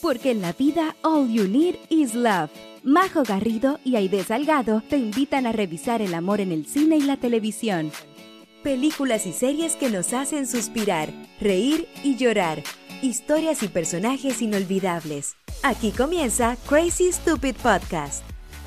porque en la vida all you need is love. Majo Garrido y Aide Salgado te invitan a revisar el amor en el cine y la televisión. Películas y series que nos hacen suspirar, reír y llorar. Historias y personajes inolvidables. Aquí comienza Crazy Stupid Podcast.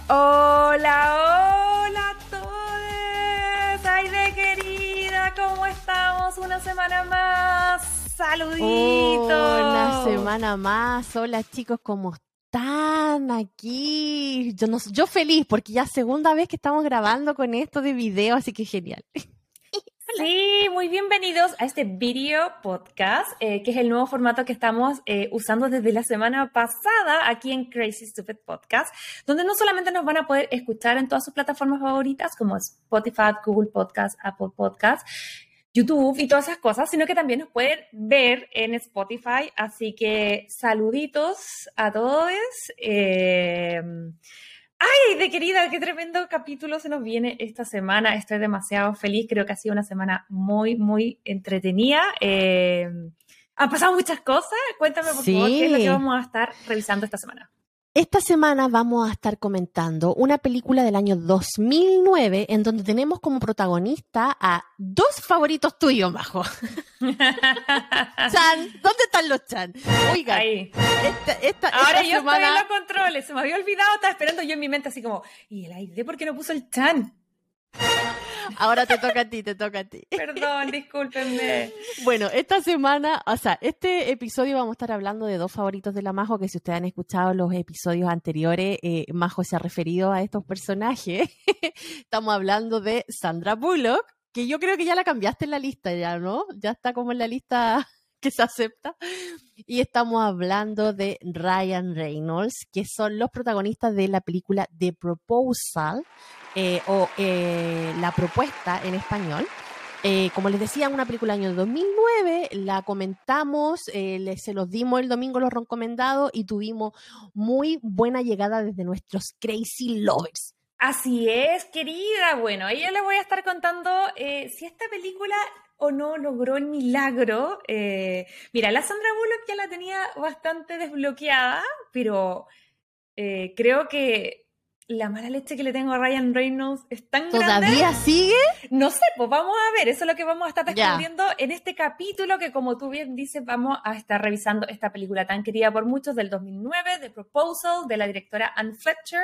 Hola, hola a todos. Aide querida, ¿cómo estamos? Una semana más. Saluditos. Una semana más. Hola chicos, ¿cómo están aquí? Yo, no, yo feliz porque ya segunda vez que estamos grabando con esto de video, así que genial. Sí, muy bienvenidos a este video podcast, eh, que es el nuevo formato que estamos eh, usando desde la semana pasada aquí en Crazy Stupid Podcast, donde no solamente nos van a poder escuchar en todas sus plataformas favoritas como Spotify, Google Podcast, Apple Podcast, YouTube y todas esas cosas, sino que también nos pueden ver en Spotify. Así que saluditos a todos. Eh, ay, de querida, qué tremendo capítulo se nos viene esta semana. Estoy demasiado feliz. Creo que ha sido una semana muy, muy entretenida. Eh, han pasado muchas cosas. Cuéntame, por favor, qué es lo que vamos a estar revisando esta semana. Esta semana vamos a estar comentando una película del año 2009 en donde tenemos como protagonista a dos favoritos tuyos, Majo. Chan, ¿dónde están los Chan? Oiga, esta, esta, ahora yo semana... estoy en los controles, se me había olvidado, estaba esperando yo en mi mente así como, ¿y el aire por qué no puso el Chan? Ahora te toca a ti, te toca a ti. Perdón, discúlpenme. Bueno, esta semana, o sea, este episodio vamos a estar hablando de dos favoritos de la Majo, que si ustedes han escuchado los episodios anteriores, eh, Majo se ha referido a estos personajes. Estamos hablando de Sandra Bullock, que yo creo que ya la cambiaste en la lista ya, ¿no? Ya está como en la lista que se acepta. Y estamos hablando de Ryan Reynolds, que son los protagonistas de la película The Proposal, eh, o eh, La Propuesta en español. Eh, como les decía, una película año 2009, la comentamos, se los dimos el domingo los recomendados y tuvimos muy buena llegada desde nuestros Crazy Lovers. Así es, querida. Bueno, ella le voy a estar contando si esta película o no logró el milagro. mira, la Sandra Bullock ya la tenía bastante desbloqueada, pero creo que la mala leche que le tengo a Ryan Reynolds es tan ¿Todavía sigue? No sé, pues vamos a ver. Eso es lo que vamos a estar descubriendo en este capítulo que, como tú bien dices, vamos a estar revisando esta película tan querida por muchos del 2009, The Proposal, de la directora Anne Fletcher,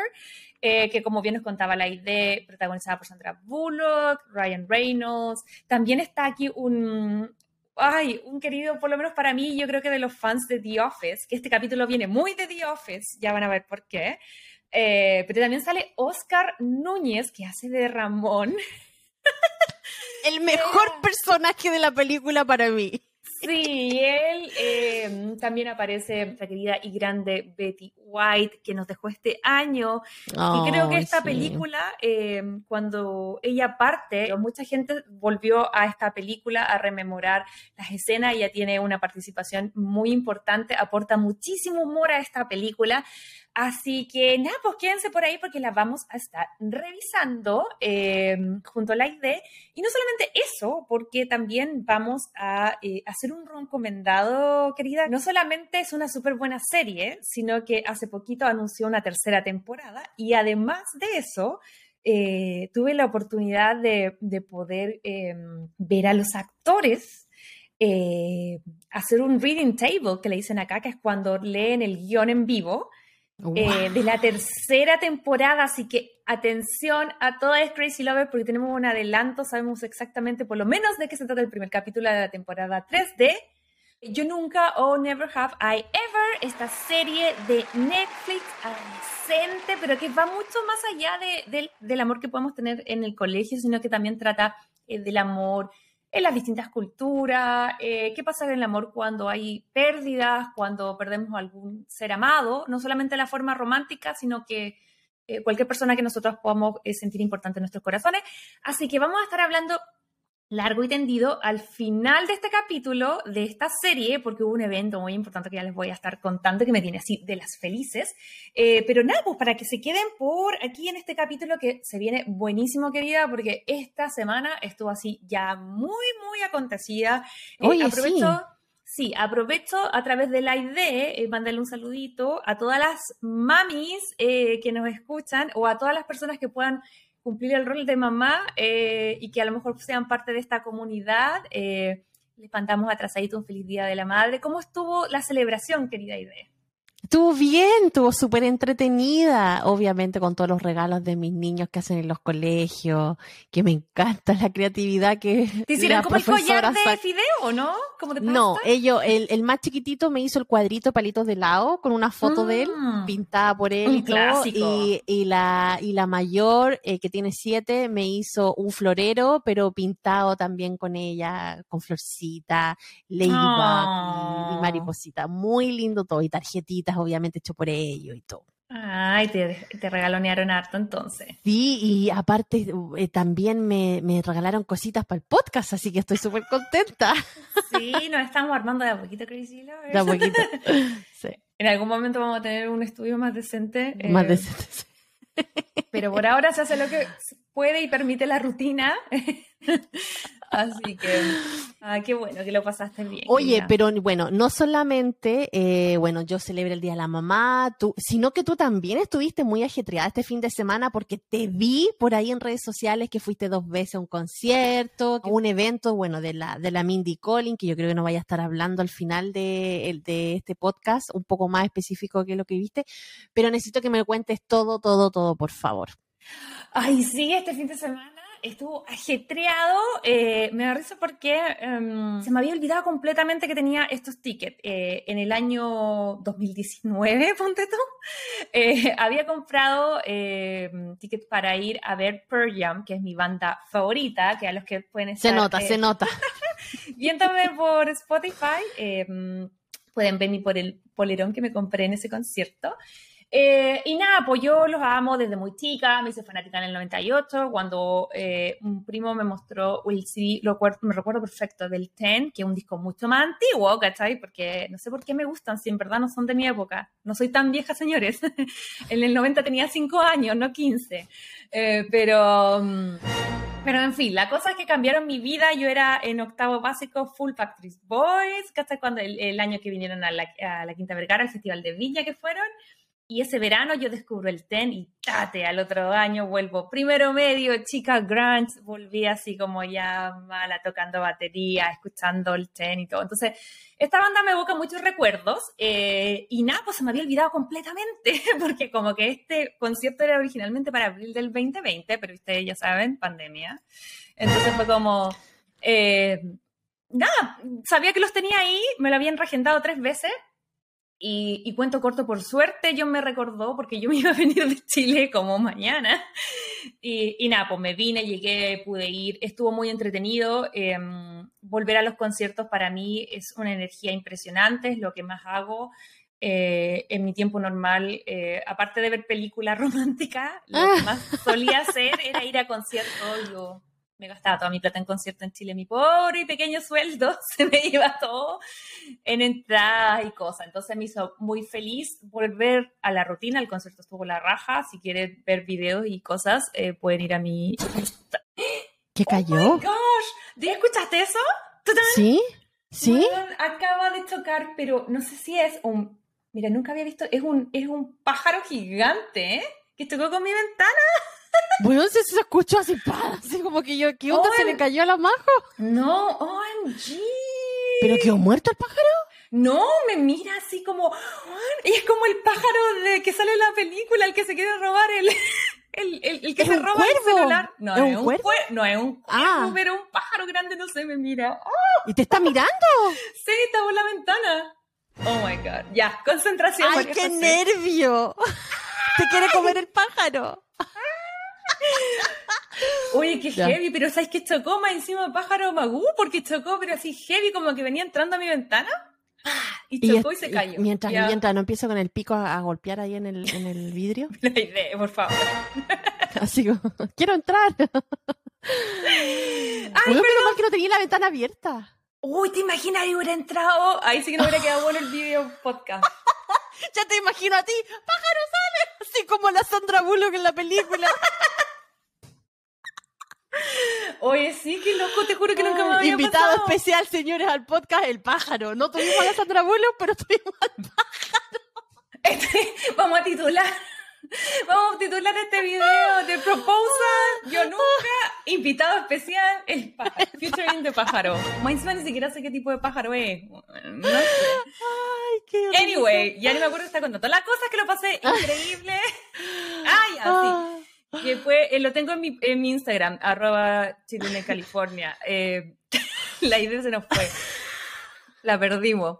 eh, que como bien nos contaba la idea, protagonizada por Sandra Bullock, Ryan Reynolds. También está aquí un, ay, un querido, por lo menos para mí, yo creo que de los fans de The Office, que este capítulo viene muy de The Office, ya van a ver por qué. Eh, pero también sale Oscar Núñez, que hace de Ramón. El mejor personaje de la película para mí. Sí, él eh, también aparece nuestra querida y grande Betty White, que nos dejó este año. y creo que esta película, eh, cuando ella parte, mucha gente volvió a esta película a rememorar las escenas. Ella tiene una participación muy importante, aporta muchísimo humor a esta película. Así que nada, pues quédense por ahí porque la vamos a estar revisando eh, junto a la ID. Y no solamente eso, porque también vamos a eh, hacer un recomendado, querida. No solamente es una súper buena serie, sino que hace poquito anunció una tercera temporada. Y además de eso, eh, tuve la oportunidad de, de poder ver a los actores hacer un reading table que le dicen acá, que es cuando leen el guion en vivo. Eh, de la tercera temporada, así que atención a todas Crazy Lovers porque tenemos un adelanto, sabemos exactamente por lo menos de qué se trata el primer capítulo de la temporada 3 de Yo Nunca o Never Have I Ever, esta serie de Netflix adolescente, pero que va mucho más allá del amor que podemos tener en el colegio, sino que también trata eh, del amor en las distintas culturas, eh, qué pasa en el amor cuando hay pérdidas, cuando perdemos algún ser amado, no solamente la forma romántica, sino que eh, cualquier persona que nosotros podamos eh, sentir importante en nuestros corazones. Así que vamos a estar hablando largo y tendido al final de este capítulo, de esta serie, porque hubo un evento muy importante que ya les voy a estar contando, que me tiene así de las felices. Eh, pero nada, pues para que se queden por aquí en este capítulo que se viene buenísimo, querida, porque esta semana estuvo así ya muy, muy acontecida. Eh, Oye, aprovecho... sí, aprovecho a través de la idea, eh, mandarle un saludito a todas las mamis eh, que nos escuchan o a todas las personas que puedan cumplir el rol de mamá eh, y que a lo mejor sean parte de esta comunidad. les mandamos atrasadito un feliz día de la madre. ¿Cómo estuvo la celebración, querida Idea? Estuvo bien, estuvo súper entretenida, obviamente con todos los regalos de mis niños que hacen en los colegios, que me encanta la creatividad que ¿Te hicieron como el collar de fideo, no? ¿Como de No, ellos, el, el, más chiquitito me hizo el cuadrito palitos de lado con una foto de él mm. pintada por él y todo, y, y, la, y la mayor, eh, que tiene siete, me hizo un florero, pero pintado también con ella, con florcita, ladybug y, y mariposita, muy lindo todo, y tarjetita obviamente hecho por ellos y todo. Ay, te, te, regalonearon harto entonces. Sí, y aparte eh, también me, me, regalaron cositas para el podcast, así que estoy súper contenta. Sí, nos estamos armando de a poquito, Crazy Lovers. De a poquito, sí. En algún momento vamos a tener un estudio más decente. Más eh, decente, sí. Pero por ahora se hace lo que puede y permite la rutina. Así que, ah, qué bueno que lo pasaste bien. Oye, pero bueno, no solamente, eh, bueno, yo celebro el Día de la Mamá, tú, sino que tú también estuviste muy ajetreada este fin de semana porque te vi por ahí en redes sociales que fuiste dos veces a un concierto, a un evento, bueno, de la, de la Mindy Collin, que yo creo que no vaya a estar hablando al final de, de este podcast, un poco más específico que lo que viste, pero necesito que me cuentes todo, todo, todo, por favor. Ay, sí, este fin de semana estuvo ajetreado. Eh, me da risa porque em, se me había olvidado completamente que tenía estos tickets. Eh, en el año 2019, ponte tú, eh, había comprado em, tickets para ir a ver Pearl Jam, que es mi banda favorita, que a los que pueden estar... Se nota, se nota. Viéndome por Spotify, em, pueden venir por el polerón que me compré en ese concierto. Eh, y nada, pues yo los amo desde muy chica, me hice fanática en el 98, cuando eh, un primo me mostró el CD, lo, me recuerdo perfecto, del Ten, que es un disco mucho más antiguo, ¿cachai? Porque no sé por qué me gustan, si en verdad no son de mi época. No soy tan vieja, señores. en el 90 tenía 5 años, no 15. Eh, pero... Mm, pero en fin, la cosa es que cambiaron mi vida. Yo era en octavo básico full Factory Boys, ¿cachai? Cuando el, año que vinieron a la, a la Quinta Vergara, al Festival de Villa que fueron. Y ese verano yo descubro el ten y tate, al otro año vuelvo primero medio, chica grunge, volví así como ya mala tocando batería, escuchando el ten y todo. Entonces, esta banda me evoca muchos recuerdos eh, y nada, pues se me había olvidado completamente, porque como que este concierto era originalmente para abril del 2020, pero ustedes ya saben, pandemia. Entonces fue como... Eh, nada, sabía que los tenía ahí, me lo habían regendado tres veces y, cuento corto, por suerte yo me recordó porque yo me iba a venir de Chile como mañana. Y, nada, pues me vine, llegué, pude ir, estuvo muy entretenido. Em, volver a los conciertos para mí es una energía impresionante, es lo que más hago. Eh, en mi tiempo normal, eh, aparte de ver películas románticas, lo que ah. más solía hacer era ir a conciertos. Yo me gastaba toda mi plata en concierto en Chile, mi pobre y pequeño sueldo, se me iba todo en entradas y cosas. Entonces me hizo muy feliz volver a la rutina. El concierto estuvo la raja. Si quieren ver videos y cosas, eh, pueden ir a mi. ¿Qué cayó? ¡Oh, my gosh! escuchaste eso? ¿Tú Sí, sí. acaba de chocar, pero no sé si es un. Mira, nunca había visto. Es un, es un pájaro gigante, ¿eh? Que tocó con mi ventana. Bueno, se, se escuchó así, así como que yo, ¿qué onda? ¿Se le cayó a la majo? No, OMG. ¿Pero quedó muerto el pájaro? No, me mira así como. Y es como el pájaro de que sale en la película, el que se quiere robar el. El, el, que se roba el celular. No, ¿Es, un, cuervo? No, es un cuervo, ah. pero un pájaro grande, no sé, me mira. ¿Y te está mirando? sí, está por la ventana. Oh my god. Ya, concentración. ¡Ay, qué nervio! te quiere comer el pájaro. Oye, qué heavy, pero ¿sabes que chocó más encima pájaro magú? Porque chocó, pero así heavy, como que venía entrando a mi ventana. Y chocó y, se cayó. Mientras, mientras no empiezo con el pico a, golpear ahí en el, en el vidrio. La idea, por favor. Así como, quiero entrar. Ay, bueno, pero mal que no tenía la ventana abierta. Uy, ¿te imaginas que hubiera entrado? Ahí sí que no hubiera quedado bueno el video podcast. ya te imagino a ti, pájaro sale, así como la Sandra Bullock en la película. Oye, sí, qué loco, te juro que nunca me había Invitado especial, señores, al podcast El Pájaro. No tuvimos a la Sandra Bullock, pero tuvimos al pájaro. Este, vamos a titular Vamos a titular este video de Proposal, Yo Nunca, invitado especial, el pájaro, featuring de pájaro. Más ni siquiera sé qué tipo de pájaro es. No sé. Ay, qué Anyway, ya no me acuerdo de esta contando. La cosa es que lo pasé increíble. Ay, así. Que fue, eh, lo tengo en mi, en mi Instagram, arroba Chilene California. Eh, la idea se nos fue. La perdimos.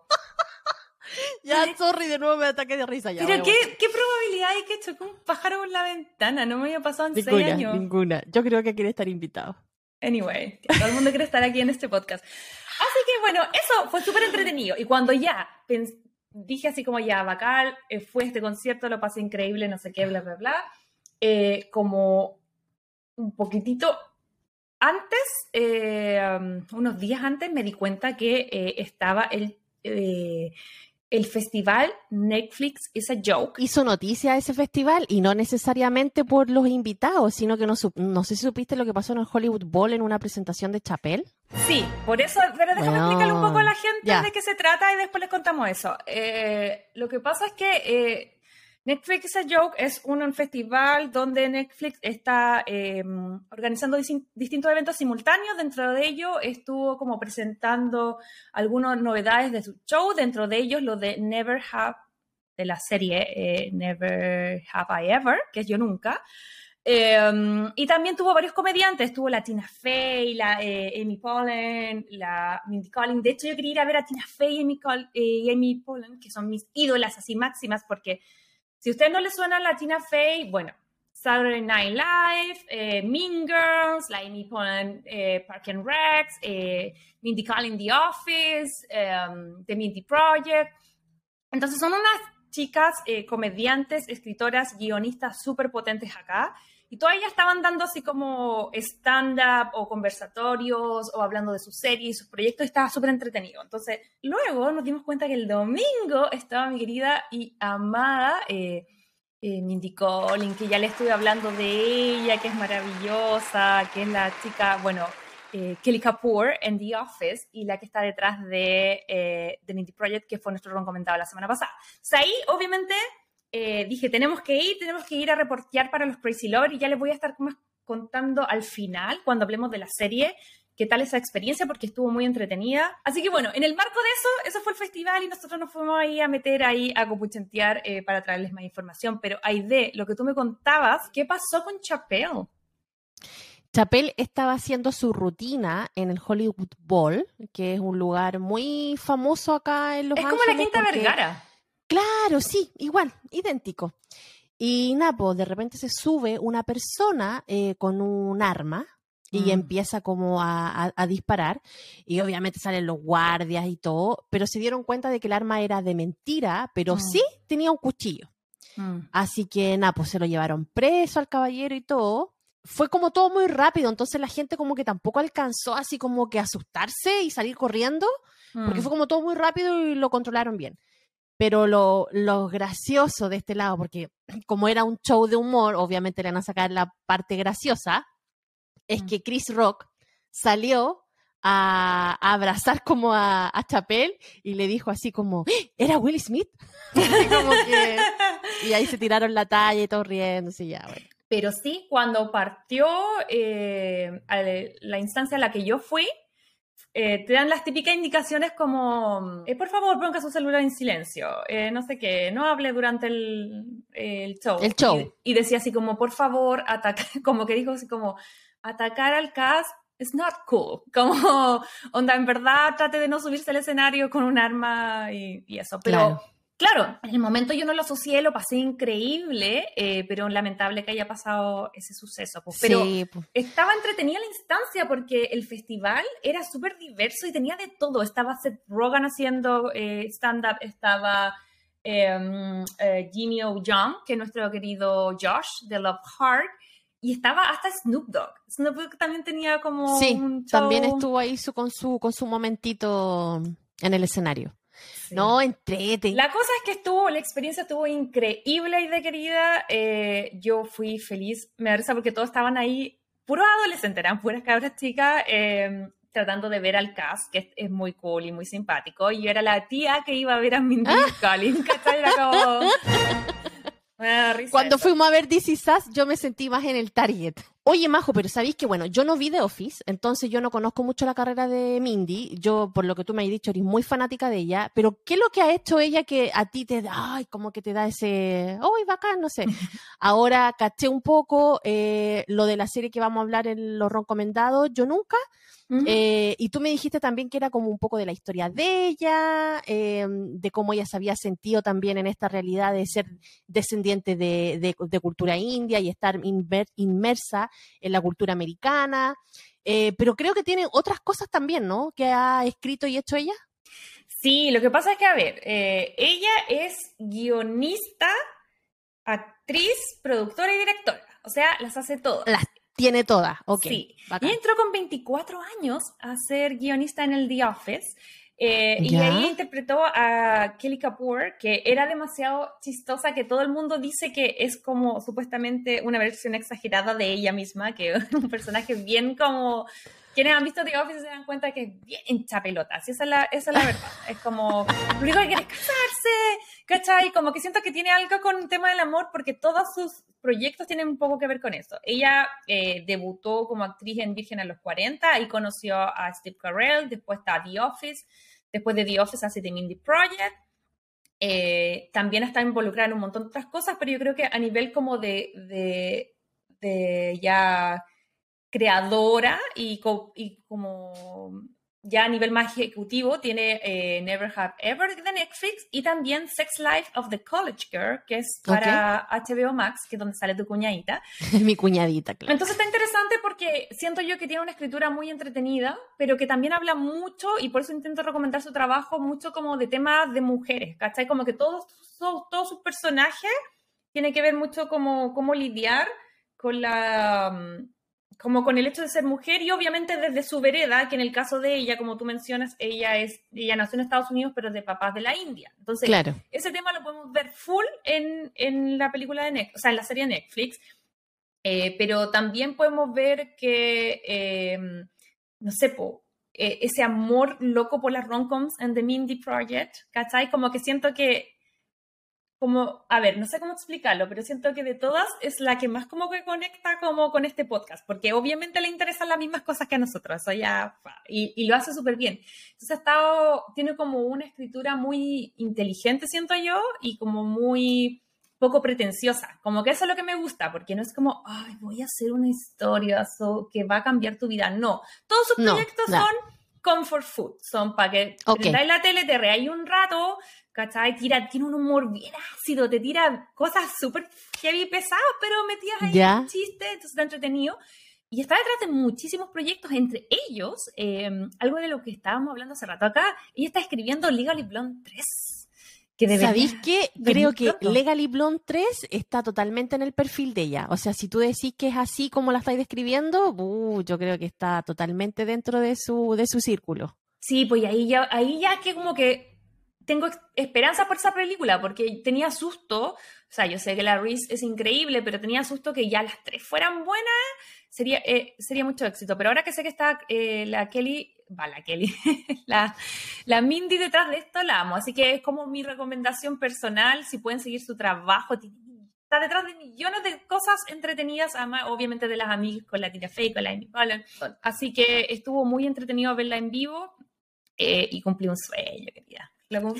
Ya, sorry, de nuevo me ataque de risa. Ya, Pero ¿qué, ¿qué, probabilidad hay que choque un pájaro con la ventana? No me había pasado en ninguna, seis años. Ninguna. Yo creo que quiere estar invitado. Anyway, todo el mundo quiere estar aquí en este podcast. Así que bueno, eso fue súper entretenido. Y cuando ya dije así como ya, Bacal, eh, fue este concierto, lo pasé increíble, no sé qué, bla, bla, bla. Eh, como un poquitito antes, eh, unos días antes, me di cuenta que estaba el el festival Netflix is a Joke. Hizo noticia ese festival y no necesariamente por los invitados, sino que no, no sé si supiste lo que pasó en el Hollywood Bowl en una presentación de Chapel. Sí, por eso, pero déjame explicarle un poco a la gente de qué se trata y después les contamos eso. Eh, lo que pasa es que eh, Netflix a Joke es un, festival donde Netflix está em, organizando distintos eventos simultáneos. Dentro de ello estuvo como presentando algunas novedades de su show. Dentro de ellos lo de Never Have, de la serie eh, Never Have I Ever, que es Yo Nunca. Em, y también tuvo varios comediantes, tuvo la Tina Fey, la eh, Amy Pollin, la Mindy Collins. De hecho, yo quería ir a ver a Tina Fey y Amy, eh, y Amy Pollin, que son mis ídolas así máximas, porque si a usted no le suena Latina Faye, bueno, Saturday Night Live, eh, Mean Girls, la Pollin, eh, Park and Rex, eh, Mindy Kaling The Office, um, The Mindy Project. Entonces son unas chicas comediantes, escritoras, guionistas súper potentes acá y todas ellas estaban dando así como stand-up o conversatorios o hablando de sus series, sus proyectos, estaba súper entretenido. Entonces, luego nos dimos cuenta que el domingo estaba mi querida y amada eh, eh, Mindy Collins, que ya le estuve hablando de ella, que es maravillosa, que es la chica, bueno, eh, Kelly Kapoor en The Office y la que está detrás de, eh, The Mindy Project, que fue nuestro ron comentado la semana pasada. O sea, ahí, obviamente, eh, dije, tenemos que ir, tenemos que ir a reportear para los Crazy Lovers y ya les voy a estar contando al final, cuando hablemos de la serie, qué tal esa experiencia, porque estuvo muy entretenida. Así que bueno, en el marco de eso, eso fue el festival y nosotros nos fuimos ahí a meter ahí a copuchentear eh, para traerles más información. Pero de lo que tú me contabas, ¿qué pasó con Chapel? Chapel estaba haciendo su rutina en el Hollywood Bowl, que es un lugar muy famoso acá en Los Ángeles. Es como la Quinta Vergara. Claro, sí, igual, idéntico. Y Napo, de repente se sube una persona eh, con un arma y mm. empieza como a, disparar. Y obviamente salen los guardias y todo, pero se dieron cuenta de que el arma era de mentira, pero mm. sí tenía un cuchillo. Mm. Así que Napo se lo llevaron preso al caballero y todo. Fue como todo muy rápido, entonces la gente como que tampoco alcanzó así como que asustarse y salir corriendo, porque fue como todo muy rápido y lo controlaron bien. Pero lo, lo, gracioso de este lado, porque como era un show de humor, obviamente le van a sacar la parte graciosa, es mm. que Chris Rock salió a, abrazar como a, a, Chapel y le dijo así como, ¡Eh! ¿era Will Smith? y ahí se tiraron la talla y todo riéndose y ya, bueno. Pero sí, cuando partió eh, la instancia a la que yo fui, eh, te dan las típicas indicaciones como, eh, por favor, ponga su celular en silencio, eh, no sé qué, no hable durante el, el show. El show. Y, decía así como, por favor, ataca, como que dijo así como, atacar al cast is not cool. Como, onda, en verdad, trate de no subirse al escenario con un arma y, eso. Pero Claro, en el momento yo no lo asocié, lo pasé increíble, eh, pero lamentable que haya pasado ese suceso. Pues. Pero pues. estaba entretenida la instancia porque el festival era súper diverso y tenía de todo. Estaba Seth Rogen haciendo eh, stand-up, estaba em, eh, Jimmy O'Young, que es nuestro querido Josh de Love Heart, y estaba hasta Snoop Dogg. Snoop Dogg también tenía como sí, también estuvo ahí con su con su momentito en el escenario. No, entrete. La cosa es que estuvo, la experiencia estuvo increíble y de querida. Eh, yo fui feliz, me da porque todos estaban ahí puros adolescentes, eran puras cabras chicas. Em, tratando de ver al cast, que es, muy cool y muy simpático, y yo era la tía que iba a ver a Mindy Collins, ¿cachai? Era como... Cuando fuimos a ver DC Sass, yo me sentí más en el target. Oye, Majo, pero sabéis que, bueno, yo no vi The Office, entonces yo no conozco mucho la carrera de Mindy. Yo, por lo que tú me has dicho, eres muy fanática de ella. Pero, ¿qué es lo que ha hecho ella que a ti te da, ay, como que te da ese, ¡ay, bacán! No sé. Ahora caché un poco eh, lo de la serie que vamos a hablar en los recomendados. Yo nunca. Eh, y tú me dijiste también que era como un poco de la historia de ella, eh, de cómo ella se había sentido también en esta realidad de ser descendiente de, cultura india y estar inmersa en la cultura americana. Eh, pero creo que tiene otras cosas también, ¿no? Que ha escrito y hecho ella. Sí, lo que pasa es que, a ver, ella es guionista, actriz, productora y directora. O sea, las hace todas. Tiene todas, ok. Sí. Y entró con 24 años a ser guionista en el The Office. Eh, y ahí interpretó a Kelly Kapoor, que era demasiado chistosa, que todo el mundo dice que es como supuestamente una versión exagerada de ella misma, que es un personaje bien como quienes han visto The Office se dan cuenta que es bien hincha pelotas. esa es la, esa es la verdad. Es como, lo único que quiere es casarse, ¿cachai? Como que siento que tiene algo con el tema del amor porque todos sus proyectos tienen un poco que ver con eso. Ella eh, debutó como actriz en Virgen a los 40 y conoció a Steve Carell, después está The Office, después de The Office hace The Mindy Project. Eh, también está involucrada en un montón de otras cosas, pero yo creo que a nivel como de, de, ya creadora y, y, como ya a nivel más ejecutivo tiene eh, Never Have Ever de Netflix y también Sex Life of the College Girl, que es para HBO Max, que es donde sale tu cuñadita. Mi cuñadita, claro. Entonces está interesante porque siento yo que tiene una escritura muy entretenida, pero que también habla mucho, y por eso intento recomendar su trabajo, mucho como de temas de mujeres, ¿cachai? Como que todos, todos, todos sus personajes tienen que ver mucho como cómo lidiar con la mm, como con el hecho de ser mujer y obviamente desde su vereda, que en el caso de ella, como tú mencionas, ella es ella nació en Estados Unidos, pero de papás de la India. Entonces, claro. ese tema lo podemos ver full en, en la película de Netflix, o sea, en la serie de Netflix. Eh, pero también podemos ver que, em, no sé, po, eh, ese amor loco por las romcoms en The Mindy Project, ¿cachai? Como que siento que como, a ver, no sé cómo explicarlo, pero siento que de todas es la que más como que conecta como con este podcast, porque obviamente le interesan las mismas cosas que a nosotros, eso ya, y, y lo hace súper bien. Entonces ha estado, tiene como una escritura muy inteligente, siento yo, y como muy poco pretenciosa, como que eso es lo que me gusta, porque no es como, ay, voy a hacer una historia que va a cambiar tu vida, no, todos sus proyectos son comfort food, son para que okay. la tele, te reáis un rato, ¿cachai? Tira, tiene un humor bien ácido, te tira cosas súper heavy pesadas, pero metidas ahí un chiste, entonces está entretenido. Y está detrás de muchísimos proyectos, entre ellos, em, algo de lo que estábamos hablando hace rato acá, ella está escribiendo Legally Blonde 3. ¿Sabéis qué? Creo que Legally Blonde 3 está totalmente en el perfil de ella. O sea, si tú decís que es así como la estáis describiendo, uh, yo creo que está totalmente dentro de su, de su círculo. Sí, pues ahí ya, ahí ya que como que tengo esperanza por esa película, porque tenía susto, o sea, yo sé que la Reese es increíble, pero tenía susto que ya las tres fueran buenas, sería, eh, sería mucho éxito. Pero ahora que sé que está eh, la Kelly va la Kelly, la, la Mindy detrás de esto la amo. Así que es como mi recomendación personal, si pueden seguir su trabajo. Está detrás de millones de cosas entretenidas, además, obviamente de las amigas con la Tina Fey, con la Amy Cullen. Así que estuvo muy entretenido verla en vivo eh, y cumplí un sueño, querida.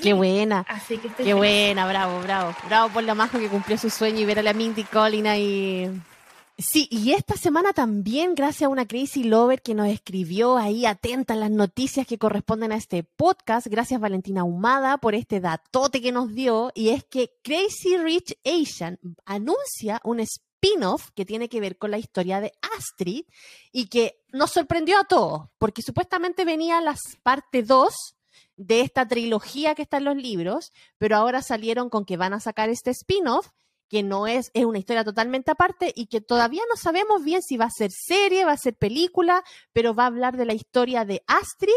Qué buena. Así que Qué buena, bravo, bravo. Bravo por la majo que cumplió su sueño y ver a la Mindy Collin ahí Sí, y esta semana también, gracias a una Crazy Lover que nos escribió ahí atenta a las noticias que corresponden a este podcast, gracias Valentina Humada por este datote que nos dio, y es que Crazy Rich Asian anuncia un spin-off que tiene que ver con la historia de Astrid y que nos sorprendió a todos, porque supuestamente venía las parte 2 de esta trilogía que está en los libros, pero ahora salieron con que van a sacar este spin-off que no es, es una historia totalmente aparte y que todavía no sabemos bien si va a ser serie, va a ser película, pero va a hablar de la historia de Astrid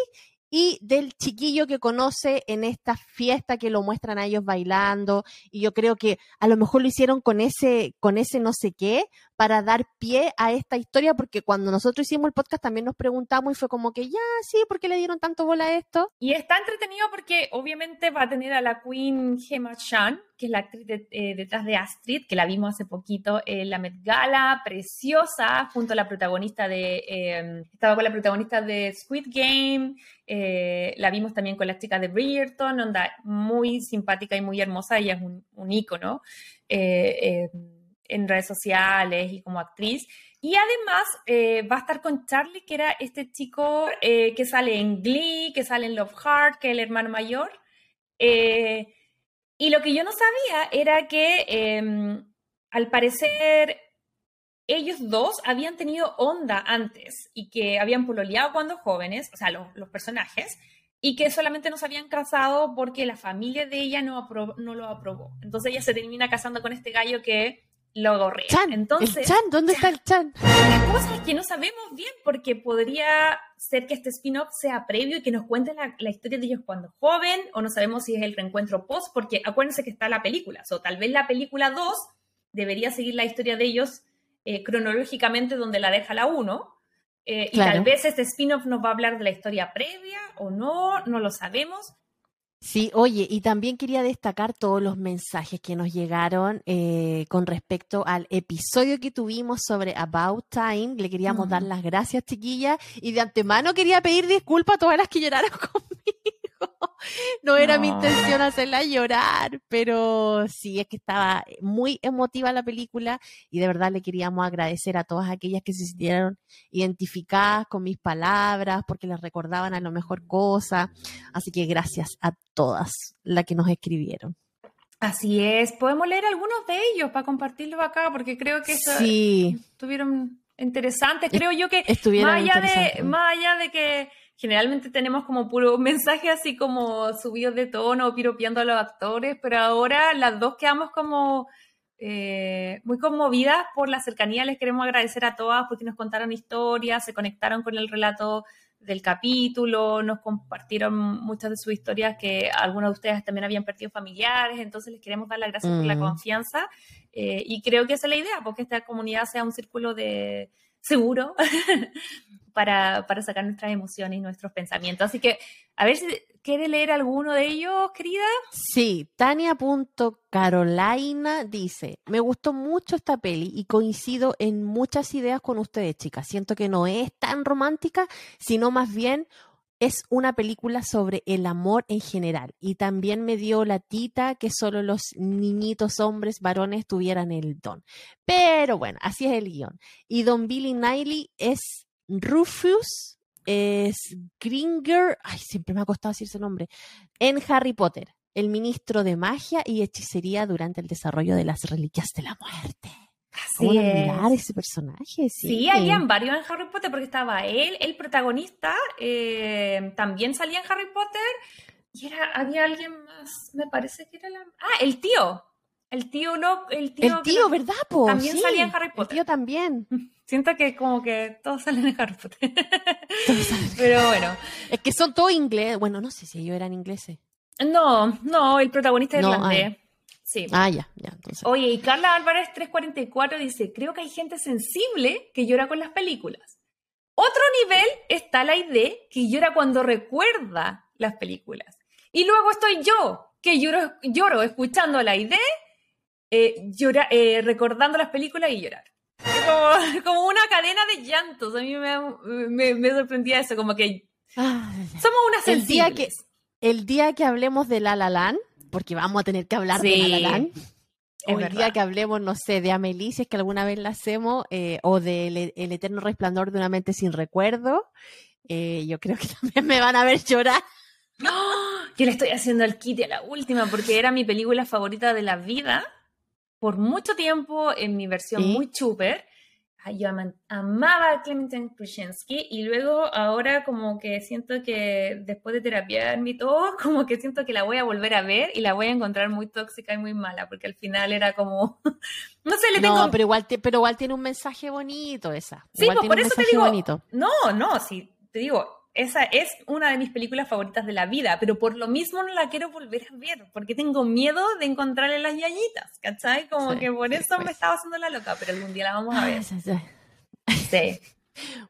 y del chiquillo que conoce en esta fiesta que lo muestran a ellos bailando y yo creo que a lo mejor lo hicieron con ese con ese no sé qué para dar pie a esta historia porque cuando nosotros hicimos el podcast también nos preguntamos y fue como que ya sí, ¿por qué le dieron tanto bola a esto? Y está entretenido porque obviamente va a tener a la Queen Gemma Chan, que es la actriz eh, detrás de Astrid, que la vimos hace poquito en la Met Gala, preciosa, junto a la protagonista de, em, estaba con la protagonista de Squid Game, eh, la vimos también con la chica de Bridgerton, onda muy simpática y muy hermosa, ella es un, un ícono eh, en redes sociales y como actriz. Y además va a estar con Charlie, que era este chico que sale en Glee, que sale en Love Heart, que es el hermano mayor. Y lo que yo no sabía era que em, al parecer ellos dos habían tenido onda antes y que habían pololeado cuando jóvenes, o sea, los, personajes, y que solamente no se habían casado porque la familia de ella no, no lo aprobó. Entonces ella se termina casando con este gallo que lo gorrea. Chan, Entonces, el Chan, ¿dónde está el Chan? La cosa es que no sabemos bien porque podría ser que este spin-off sea previo y que nos cuente la, historia de ellos cuando joven o no sabemos si es el reencuentro post porque acuérdense que está la película. O tal vez la película 2 debería seguir la historia de ellos eh, cronológicamente donde la deja la 1. Eh, y tal vez este spin-off nos va a hablar de la historia previa o no, no lo sabemos. Sí, oye, y también quería destacar todos los mensajes que nos llegaron eh, con respecto al episodio que tuvimos sobre About Time. Le queríamos dar las gracias, chiquillas, y de antemano quería pedir disculpas a todas las que lloraron conmigo. No era mi intención hacerla llorar, pero sí es que estaba muy emotiva la película y de verdad le queríamos agradecer a todas aquellas que se sintieron identificadas con mis palabras, porque les recordaban a lo mejor cosas. Así que gracias a todas las que nos escribieron. Así es, podemos leer algunos de ellos para compartirlos acá, porque creo que sí. estuvieron interesantes. Creo yo que más allá, de, más allá de que generalmente tenemos como puro mensaje así como subidos de tono, piropeando a los actores, pero ahora las dos quedamos como eh, muy conmovidas por la cercanía. Les queremos agradecer a todas porque nos contaron historias, se conectaron con el relato del capítulo, nos compartieron muchas de sus historias que algunos de ustedes también habían perdido familiares, entonces les queremos dar las gracias por la mm. confianza eh, y creo que esa es la idea, porque esta comunidad sea un círculo de seguro para, sacar nuestras emociones y nuestros pensamientos. Así que, a ver si quiere leer alguno de ellos, querida. Sí, Tania.carolina dice, me gustó mucho esta peli y coincido en muchas ideas con ustedes, chicas. Siento que no es tan romántica, sino más bien es una película sobre el amor en general y también me dio la tita que solo los niñitos hombres varones tuvieran el don. Pero bueno, así es el guion. Y Don Billy Niley es Rufus es Gringer, ay, siempre me ha costado decir ese nombre, en Harry Potter, el ministro de magia y hechicería durante el desarrollo de las reliquias de la muerte. Así es. ese personaje? Sí. sí, habían varios en Harry Potter porque estaba él, el protagonista, eh, también salía en Harry Potter y era, había alguien más, me parece que era la... Ah, el tío, el tío no, el tío. El tío, ¿verdad, po? También salía en Harry Potter. El tío también. Siento que como que todos salen en Harry Potter. Pero bueno. Es que son todos ingleses. Bueno, no sé si ellos eran ingleses. No, no, el protagonista es irlandés. Sí. Ah, ya, ya. Oye, y Carla Álvarez 344 dice, creo que hay gente sensible que llora con las películas. Otro nivel está la idea que llora cuando recuerda las películas. Y luego estoy yo, que lloro, lloro escuchando la idea eh, eh, recordando las películas y llorar. Como, una cadena de llantos. A mí me, sorprendía eso, como que somos unas el día que El día que hablemos de La La Land, porque vamos a tener que hablar de La La Land, o el día que hablemos, no sé, de Amelie, si es que alguna vez la hacemos, eh, o del el eterno resplandor de una mente sin recuerdo, yo creo que también me van a ver llorar. Yo le estoy haciendo el kit a la última porque era mi película favorita de la vida por mucho tiempo en mi versión muy chuper. Yo amaba a Clementine Krushinsky y luego ahora como que siento que después de terapiarme y todo, como que siento que la voy a volver a ver y la voy a encontrar muy tóxica y muy mala, porque al final era como, no sé, le tengo... No, pero igual, pero igual tiene un mensaje bonito esa. Sí, pues por eso te digo, no, no, sí, te digo, esa es una de mis películas favoritas de la vida, pero por lo mismo no la quiero volver a ver, porque tengo miedo de encontrarle las yayitas, ¿cachai? Como que por eso me estaba haciendo la loca, pero algún día la vamos a ver. sí.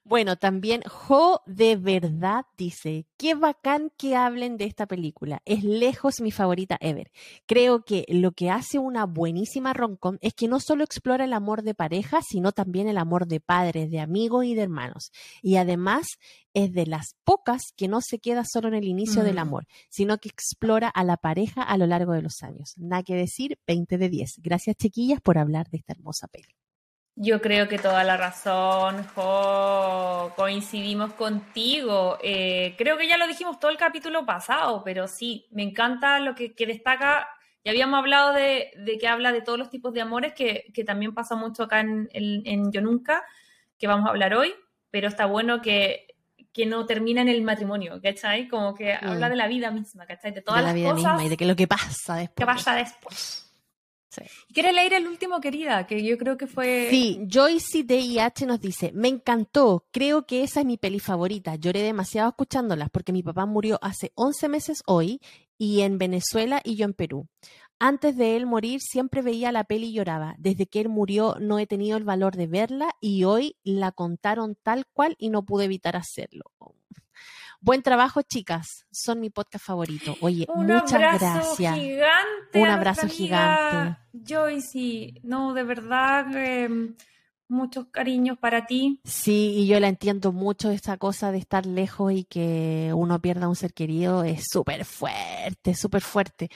Bueno, también Jo de verdad dice, qué bacán que hablen de esta película. Es lejos mi favorita ever. Creo que lo que hace una buenísima romcom es que no solo explora el amor de pareja, sino también el amor de padres, de amigos y de hermanos. Y además es de las pocas que no se queda solo en el inicio del mm. amor, sino que explora a la pareja a lo largo de los años. Nada que decir, 20 de 10. Gracias chiquillas por hablar de esta hermosa peli. Yo creo que toda la razón, Jo, coincidimos contigo. Eh, creo que ya lo dijimos todo el capítulo pasado, pero sí, me encanta lo que, destaca. Ya habíamos hablado de, que habla de todos los tipos de amores, que, también pasa mucho acá en, Yo Nunca, que vamos a hablar hoy, pero está bueno que, no termina en el matrimonio, ¿cachai? Como que habla de la vida misma, ¿cachai? De todas la vida misma y de que lo que pasa después. ¿Qué pasa después? ¿Quieres leer el último, querida? Que yo creo que fue. Sí, Joyce DIH nos dice: Me encantó, creo que esa es mi peli favorita. Lloré demasiado escuchándolas porque mi papá murió hace 11 meses hoy y en Venezuela y yo en Perú. Antes de él morir siempre veía la peli y lloraba. Desde que él murió no he tenido el valor de verla y hoy la contaron tal cual y no pude evitar hacerlo. Buen trabajo, chicas. Son mi podcast favorito. Oye, muchas gracias. Gigante Un abrazo gigante. Joyce, no, de verdad, em, muchos cariños para ti. Sí, y yo la entiendo mucho, esa cosa de estar lejos y que uno pierda un ser querido es súper fuerte, súper fuerte.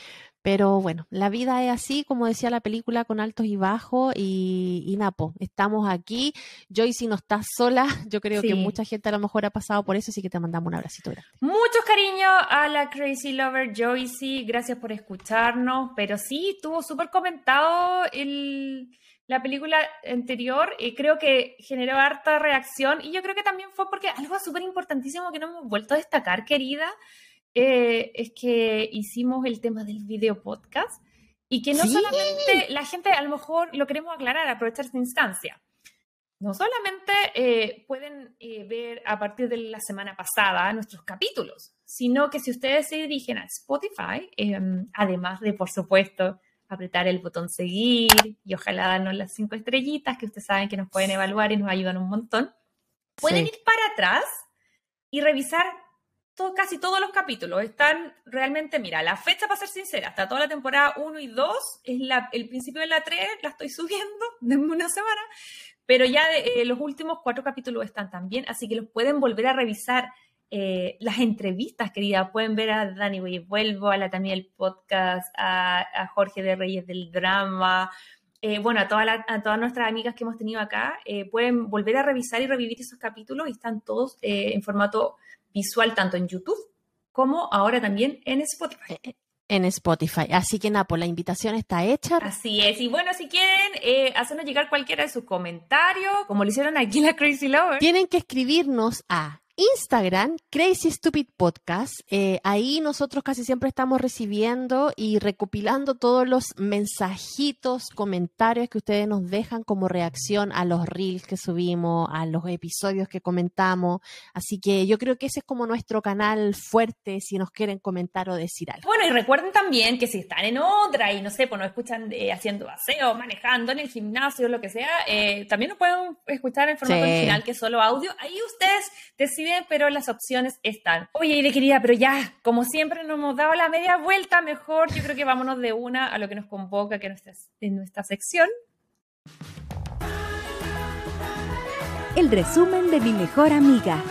Pero bueno, la vida es así, como decía la película, con altos y bajos. Y, Napo, estamos aquí. Joyce no estás sola. Yo creo que mucha gente a lo mejor ha pasado por eso, así que te mandamos un abracito grande. Muchos cariños a la Crazy Lover Joyce. Gracias por escucharnos. Pero sí, estuvo súper comentado el, la película anterior. y creo que generó harta reacción. Y yo creo que también fue porque algo súper importantísimo que no hemos vuelto a destacar, querida eh, es que hicimos el tema del video podcast y que no solamente la gente, a lo mejor lo queremos aclarar, aprovechar esta instancia. No solamente eh, pueden eh, ver a partir de la semana pasada nuestros capítulos, sino que si ustedes se dirigen a Spotify, em, además de, por supuesto, apretar el botón seguir y ojalá darnos las cinco estrellitas que ustedes saben que nos pueden evaluar y nos ayudan un montón, pueden ir para atrás y revisar casi todos los capítulos están realmente, mira, la fecha, para ser sincera, hasta toda la temporada 1 y 2, es la, el principio de la 3, la estoy subiendo de una semana, pero ya eh, los últimos cuatro capítulos están también, así que los pueden volver a revisar. Eh, las entrevistas, querida, pueden ver a Dani Vuelvo, a la también el podcast, a, Jorge de Reyes del Drama, eh, bueno, a, a, todas nuestras amigas que hemos tenido acá, pueden volver a revisar y revivir esos capítulos y están todos en formato visual tanto en YouTube como ahora también en Spotify. Eh, en Spotify. Así que, Napo, la invitación está hecha. Así es. Y bueno, si quieren eh, hacernos llegar cualquiera de sus comentarios, como lo hicieron aquí la Crazy Lover. Tienen que escribirnos a Instagram, Crazy Stupid Podcast. Eh, ahí nosotros casi siempre estamos recibiendo y recopilando todos los mensajitos, comentarios que ustedes nos dejan como reacción a los reels que subimos, a los episodios que comentamos. Así que yo creo que ese es como nuestro canal fuerte si nos quieren comentar o decir algo. Bueno, y recuerden también que si están en otra y no sé, pues nos escuchan eh, haciendo aseo, manejando en el gimnasio, lo que sea, eh, también nos pueden escuchar en formato original que es solo audio. Ahí ustedes deciden pero las opciones están. Oye, Ire querida, pero ya, como siempre nos hemos dado la media vuelta, mejor yo creo que vámonos de una a lo que nos convoca, que es en nuestra sección. El resumen de mi mejor amiga.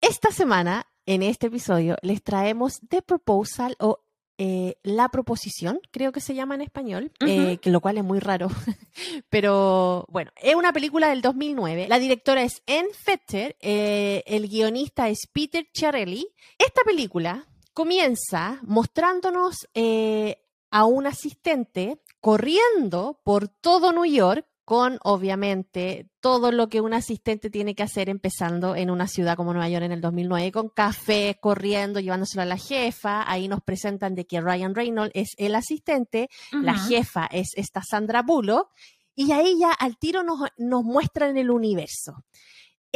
Esta semana, en este episodio, les traemos The Proposal o eh, la proposición, creo que se llama en español, eh, que lo cual es muy raro. Pero bueno, es una película del 2009. La directora es Anne Fetter, eh, el guionista es Peter Chiarelli. Esta película comienza mostrándonos a un asistente corriendo por todo New York con obviamente todo lo que un asistente tiene que hacer empezando en una ciudad como Nueva York en el 2009, con café, corriendo, llevándoselo a la jefa. Ahí nos presentan de que Ryan Reynolds es el asistente, la jefa es esta Sandra Bullock, y ahí ya al tiro nos, nos muestran el universo.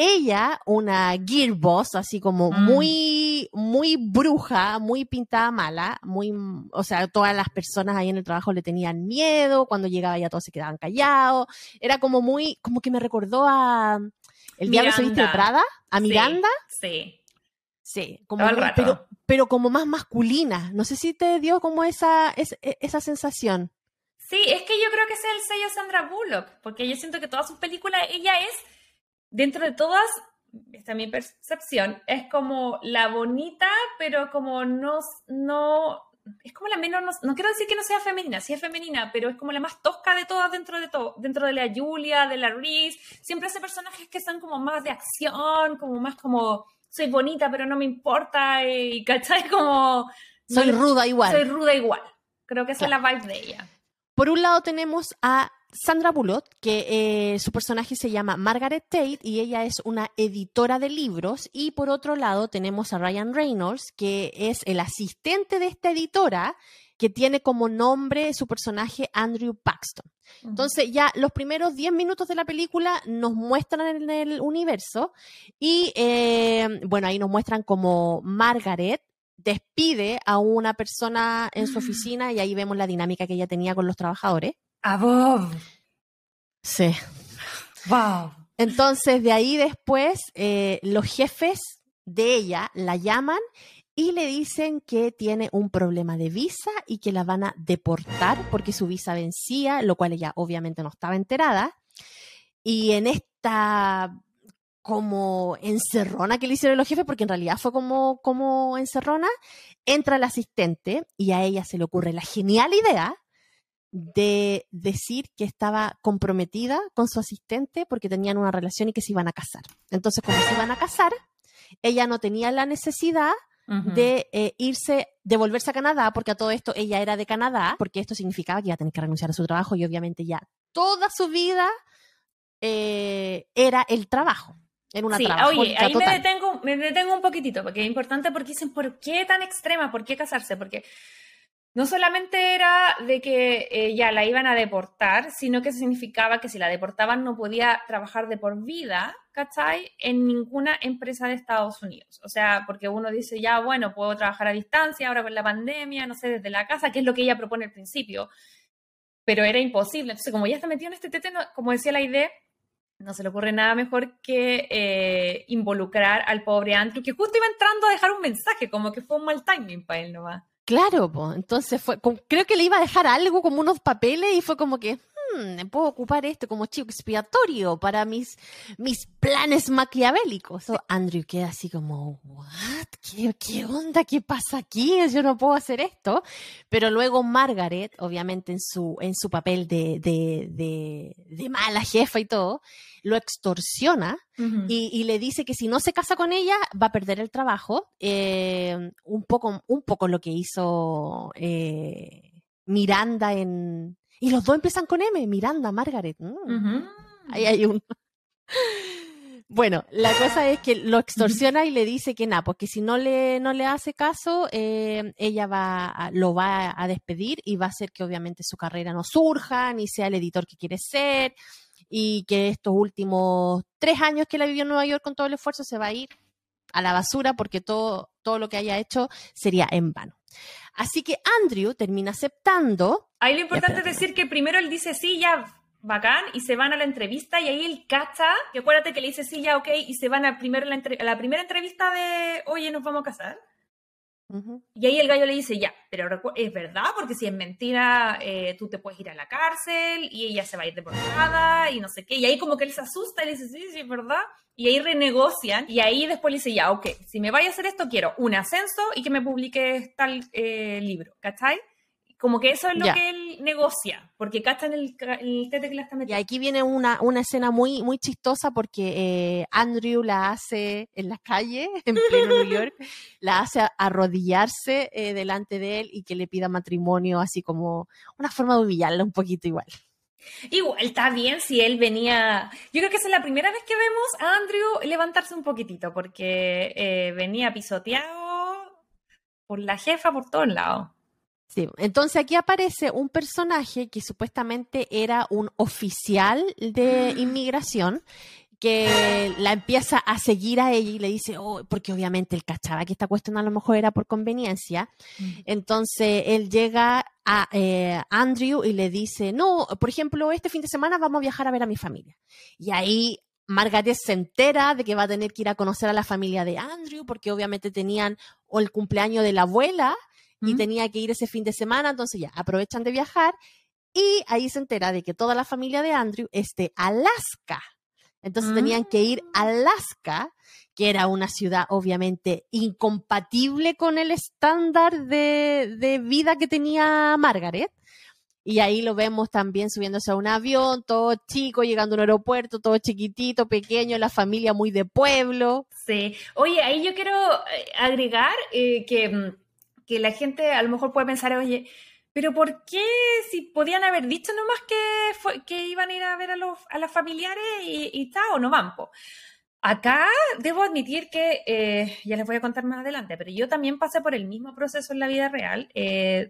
Ella, una gearboss, así como mm. muy, muy bruja, muy pintada mala, muy, o sea, todas las personas ahí en el trabajo le tenían miedo, cuando llegaba ya todos se quedaban callados, era como muy, como que me recordó a El Diablo se viste de Prada, a Miranda. Sí. Sí, como pero, pero como más masculina. No sé si te dio como esa, esa, esa sensación. Sí, es que yo creo que ese es el sello Sandra Bullock, porque yo siento que todas sus películas, ella es dentro de todas, esta es mi percepción, es como la bonita, pero como no, no, es como la menos, no, quiero decir que no sea femenina, sí es femenina, pero es como la más tosca de todas dentro de todo, dentro de la Julia, de la Reese, siempre hace personajes que son como más de acción, como más como, soy bonita, pero no me importa, y ¿cachai? Como... Soy ruda igual. Soy ruda igual. Creo que esa es la vibe de ella. Por un lado tenemos a Sandra Bullock, que eh, su personaje se llama Margaret Tate y ella es una editora de libros. Y por otro lado tenemos a Ryan Reynolds, que es el asistente de esta editora, que tiene como nombre su personaje Andrew Paxton. Entonces ya los primeros 10 minutos de la película nos muestran en el universo y eh, bueno, ahí nos muestran como Margaret despide a una persona en su oficina y ahí vemos la dinámica que ella tenía con los trabajadores. A Bob. Sí. Wow. Entonces, de ahí después, eh, los jefes de ella la llaman y le dicen que tiene un problema de visa y que la van a deportar porque su visa vencía, lo cual ella obviamente no estaba enterada. Y en esta como encerrona que le hicieron los jefes, porque en realidad fue como, como encerrona, entra el asistente y a ella se le ocurre la genial idea de decir que estaba comprometida con su asistente porque tenían una relación y que se iban a casar. Entonces, como se iban a casar, ella no tenía la necesidad de eh, irse, de volverse a Canadá, porque a todo esto ella era de Canadá, porque esto significaba que iba a tener que renunciar a su trabajo y obviamente ya toda su vida eh, era el trabajo. En una sí, oye, ahí me detengo, me detengo un poquitito, porque es importante porque dicen, ¿por qué tan extrema? ¿Por qué casarse? Porque no solamente era de que eh, ya la iban a deportar, sino que significaba que si la deportaban no podía trabajar de por vida, ¿cachai? En ninguna empresa de Estados Unidos. O sea, porque uno dice, ya, bueno, puedo trabajar a distancia ahora con la pandemia, no sé, desde la casa, que es lo que ella propone al principio. Pero era imposible. Entonces, como ya está metido en este tete, como decía la idea, no se le ocurre nada mejor que eh, involucrar al pobre Andrew, que justo iba entrando a dejar un mensaje, como que fue un mal timing para él nomás. Claro, pues, entonces fue, creo que le iba a dejar algo como unos papeles y fue como que, hmm, puedo ocupar esto como chico expiatorio para mis, mis planes maquiavélicos. Andrew queda así como, ¿what? ¿Qué, ¿Qué onda? ¿Qué pasa aquí? Yo no puedo hacer esto. Pero luego Margaret, obviamente en su, en su papel de, de, de, de mala jefa y todo, lo extorsiona y, le dice que si no se casa con ella va a perder el trabajo. Eh, un, poco, un poco lo que hizo eh, Miranda en... Y los dos empiezan con M, Miranda, Margaret. Mm. Ahí hay un... Bueno, la cosa es que lo extorsiona y le dice que nada, porque si no le, no le hace caso, eh, ella va lo va a despedir y va a hacer que obviamente su carrera no surja, ni sea el editor que quiere ser, y que estos últimos tres años que la vivió en Nueva York con todo el esfuerzo se va a ir a la basura porque todo, todo lo que haya hecho sería en vano. Así que Andrew termina aceptando. Ahí lo importante es decir que primero él dice sí, ya bacán, y se van a la entrevista y ahí él cacha, y acuérdate que le dice sí, ya ok, y se van a, primero a la primera entrevista de, oye, nos vamos a casar. Y ahí el gallo le dice, ya, pero es verdad, porque si es mentira, eh, tú te puedes ir a la cárcel y ella se va a ir deportada y no sé qué. Y ahí como que él se asusta y le dice, sí, sí, es verdad. Y ahí renegocian y ahí después le dice, ya, ok, si me vaya a hacer esto, quiero un ascenso y que me publique tal eh, libro, ¿cachai? Como que eso es lo que él negocia, porque cachan el, el tete que la está metiendo. Y aquí viene una, una escena muy, muy chistosa porque eh, Andrew la hace en la calle, en pleno New York, la hace arrodillarse eh, delante de él y que le pida matrimonio, así como una forma de humillarla un poquito igual. Igual, está bien si él venía. Yo creo que es la primera vez que vemos a Andrew levantarse un poquitito, porque eh, venía pisoteado por la jefa por todos lados. Sí, entonces aquí aparece un personaje que supuestamente era un oficial de inmigración que la empieza a seguir a ella y le dice, oh, porque obviamente él cachaba que esta cuestión a lo mejor era por conveniencia. Mm. Entonces él llega a eh, Andrew y le dice, no, por ejemplo, este fin de semana vamos a viajar a ver a mi familia. Y ahí Margaret se entera de que va a tener que ir a conocer a la familia de Andrew, porque obviamente tenían o el cumpleaños de la abuela y tenía que ir ese fin de semana, entonces ya aprovechan de viajar y ahí se entera de que toda la familia de Andrew es de Alaska. Entonces tenían que ir a. Alaska, que era una ciudad obviamente incompatible con el estándar de, vida que tenía Margaret. Y ahí lo vemos también subiéndose a un avión, todo chico, llegando a un aeropuerto, todo chiquitito, pequeño, la familia muy de pueblo. Sí. Oye, ahí yo quiero eh, agregar eh, que, mm, que la gente a lo mejor puede pensar, oye, pero ¿por qué si podían haber dicho nomás que, que iban a ir a ver a, los, a las familiares y, y o no van? Acá debo admitir que, eh, ya les voy a contar más adelante, pero yo también pasé por el mismo proceso en la vida real, eh,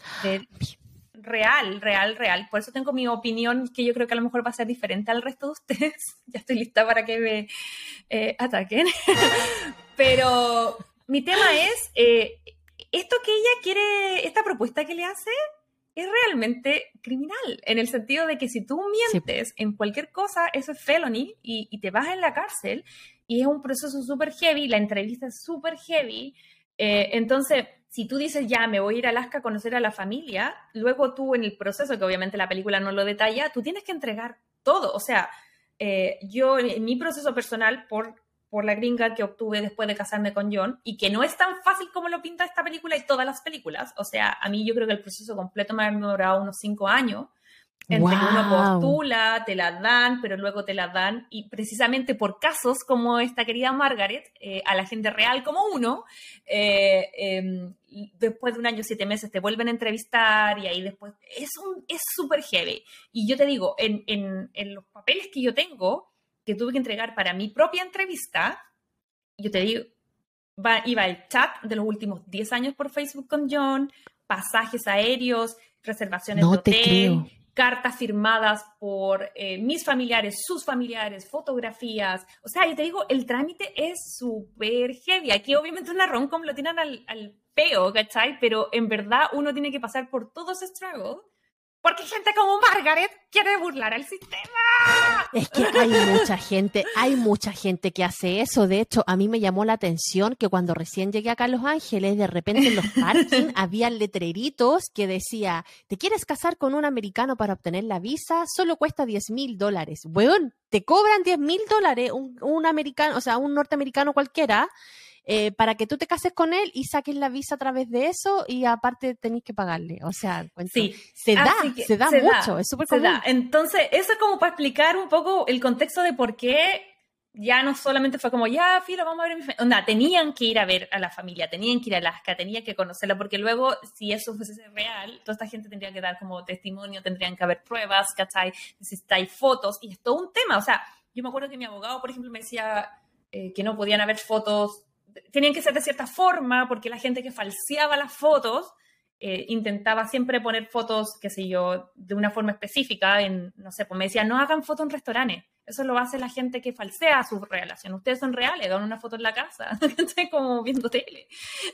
real, real, real. Por eso tengo mi opinión que yo creo que a lo mejor va a ser diferente al resto de ustedes. ya estoy lista para que me eh, ataquen. pero mi tema es, esto que ella quiere, esta propuesta que le hace, es realmente criminal, en el sentido de que si tú mientes en cualquier cosa, eso es felony y, te vas en la cárcel y es un proceso súper heavy, la entrevista es súper heavy. Eh, entonces, si tú dices, ya, me voy a ir a Alaska a conocer a la familia, luego tú en el proceso, que obviamente la película no lo detalla, tú tienes que entregar todo. O sea, eh, yo en mi proceso personal, por por la gringa que obtuve después de casarme con John y que no es tan fácil como lo pinta esta película y todas las películas. O sea, a mí yo creo que el proceso completo me ha demorado unos cinco años. Entre uno postula, te la dan, pero luego te la dan. Y precisamente por casos como esta querida Margaret, eh, a la gente real como uno, eh, em, después de un año, siete meses, te vuelven a entrevistar y ahí después es un es súper heavy. Y yo te digo, en, en, en los papeles que yo tengo, que tuve que entregar para mi propia entrevista, yo te digo, va, iba el chat de los últimos 10 años por Facebook con John, pasajes aéreos, reservaciones de hotel, cartas firmadas por eh, mis familiares, sus familiares, fotografías. O sea, yo te digo, el trámite es súper heavy. Aquí obviamente una rom-com lo tienen al, al peo, ¿cachai? Pero en verdad uno tiene que pasar por todo ese struggle porque gente como Margaret quiere burlar al sistema. Es que hay mucha gente, hay mucha gente que hace eso. De hecho, a mí me llamó la atención que cuando recién llegué acá a Los Ángeles, de repente en los parking había letreritos que decía, ¿te quieres casar con un americano para obtener la visa? Solo cuesta 10 mil dólares. Weón, te cobran 10 mil dólares un, un americano, o sea, un norteamericano cualquiera eh, para que tú te cases con él y saques la visa a través de eso y aparte tenéis que pagarle. O sea, sí. se da, se da mucho, es súper común. Entonces, eso es como para explicar un poco el contexto de por qué ya no solamente fue como, ya, filo, vamos a ver mi familia. tenían que ir a ver a la familia, tenían que ir a Alaska, tenían que conocerla, porque luego, si eso fuese real, toda esta gente tendría que dar como testimonio, tendrían que haber pruebas, ¿cachai? Necesitáis fotos, y es todo un tema. O sea, yo me acuerdo que mi abogado, por ejemplo, me decía eh, que no podían haber fotos tenían que ser de cierta forma, porque la gente que falseaba las fotos eh, intentaba siempre poner fotos, qué sé yo, de una forma específica, en, no sé, pues me decía, no hagan fotos en restaurantes, eso lo hace la gente que falsea su relación, ustedes son reales, hagan una foto en la casa, como viendo tele,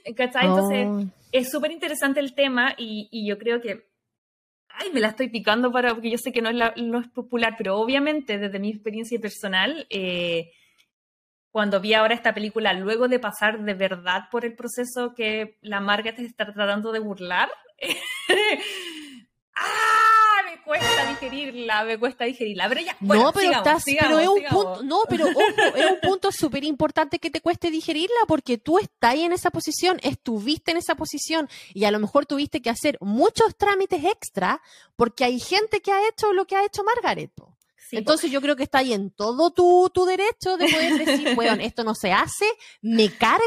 Entonces, oh. es súper interesante el tema y, yo creo que ay, me la estoy picando para, porque yo sé que no es, no es popular, pero obviamente desde mi experiencia personal, eh, cuando vi ahora esta película, luego de pasar de verdad por el proceso que la Margaret está tratando de burlar, ¡ah! Me cuesta digerirla, me cuesta digerirla. Pero ya, no, pero estás, pero es un punto, no, pero es un punto súper importante que te cueste digerirla porque tú estás ahí en esa posición, estuviste en esa posición y a lo mejor tuviste que hacer muchos trámites extra porque hay gente que ha hecho lo que ha hecho Margaret. Entonces yo creo que está ahí en todo tu, tu derecho de poder decir, bueno, esto no se hace, me carga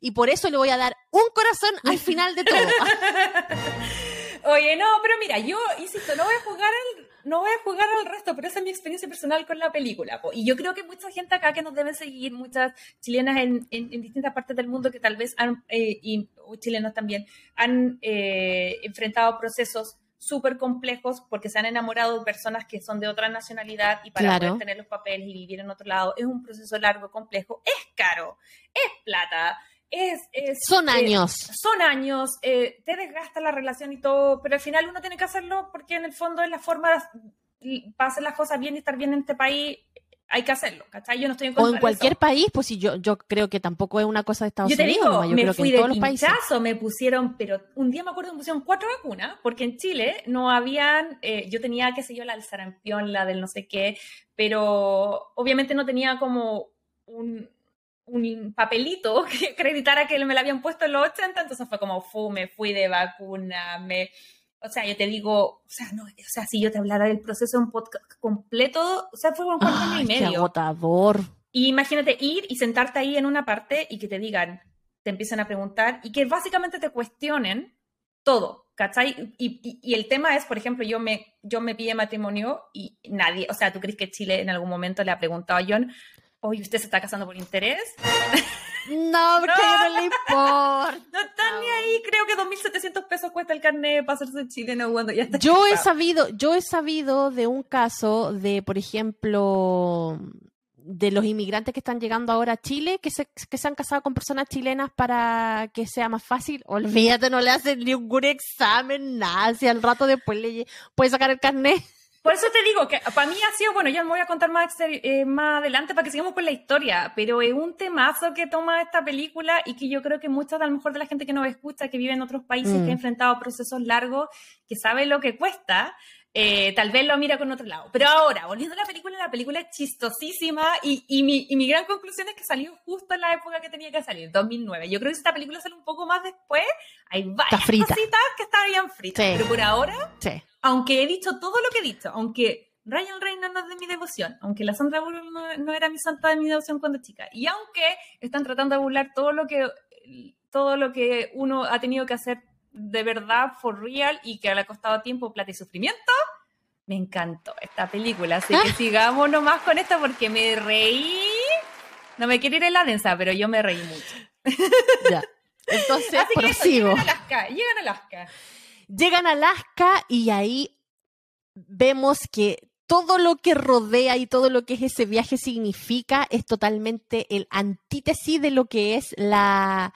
y por eso le voy a dar un corazón al final de todo. Oye, no, pero mira, yo insisto, no voy a jugar al, no voy a jugar al resto, pero esa es mi experiencia personal con la película. Y yo creo que mucha gente acá que nos debe seguir, muchas chilenas en, en, distintas partes del mundo que tal vez han, eh, y chilenos también, han eh, enfrentado procesos súper complejos porque se han enamorado de personas que son de otra nacionalidad y para poder tener los papeles y vivir en otro lado es un proceso largo, complejo, es caro, es plata. Es, son eh, años. son años, eh, te desgasta la relación y todo, pero al final uno tiene que hacerlo porque en el fondo es la forma de, para hacer las cosas bien y estar bien en este país hay que hacerlo, ¿cachai? Yo no estoy en O en cualquier país, pues si yo, yo creo que tampoco es una cosa de Estados Unidos. Digo, yo me fui que en de pinchazo, me pusieron, pero un día me acuerdo que me pusieron cuatro vacunas, porque en Chile no habían, eh, yo tenía, qué sé yo, la del sarampión, la del no sé qué, pero obviamente no tenía como un, un papelito que acreditara que me la habían puesto en los 80, entonces fue como, fu, me fui de vacuna, me o sea, yo te digo, o sea, no, o sea, si yo te hablara del proceso de un podcast completo, o sea, fue un cuarto año y medio. Qué agotador. Y imagínate ir y sentarte ahí en una parte y que te digan, te empiezan a preguntar y que básicamente te cuestionen todo, ¿cachai? Y, y, el tema es, por ejemplo, yo me, yo me pide matrimonio y nadie, o sea, ¿tú crees que Chile en algún momento le ha preguntado a John, oye, ¿usted se está casando por interés? No, porque no, no le importa. No están ni ahí. Creo que 2.700 pesos cuesta el carnet para hacerse chileno cuando ya está. Yo he sabido, yo he sabido de un caso de, por ejemplo, de los inmigrantes que están llegando ahora a Chile, que se, que se han casado con personas chilenas para que sea más fácil. Olvídate, no le hacen ningún examen, nada. Si al rato después le puede sacar el carnet. Por eso te digo que para mí ha sido, bueno, ya me voy a contar más, eh, más adelante para que sigamos con la historia, pero es un temazo que toma esta película y que yo creo que mucha, a lo mejor, de la gente que nos escucha, que vive en otros países, que ha mm. enfrentado procesos largos, que sabe lo que cuesta, eh, tal vez lo mira con otro lado. Pero ahora, volviendo a la película, la película es chistosísima y, y, mi, y mi gran conclusión es que salió justo en la época que tenía que salir, 2009. Yo creo que si esta película sale un poco más después, hay varias cositas que estarían fritas. Pero por ahora, aunque he dicho todo lo que he dicho, aunque Ryan Reynolds no es de mi devoción, aunque la Sandra Bullock no, era mi santa de mi devoción cuando chica, y aunque están tratando de burlar todo lo que todo lo que uno ha tenido que hacer de verdad, for real, y que le ha costado tiempo, plata y sufrimiento, me encantó esta película. Así que sigamos nomás con esto porque me reí. No me quiero ir en la densa, pero yo me reí mucho. Ya. Entonces, prosigo. llegan a Alaska, llegan a Alaska. Llegan a Alaska y ahí vemos que todo lo que rodea y todo lo que es ese viaje significa es totalmente el antítesis de lo que es la,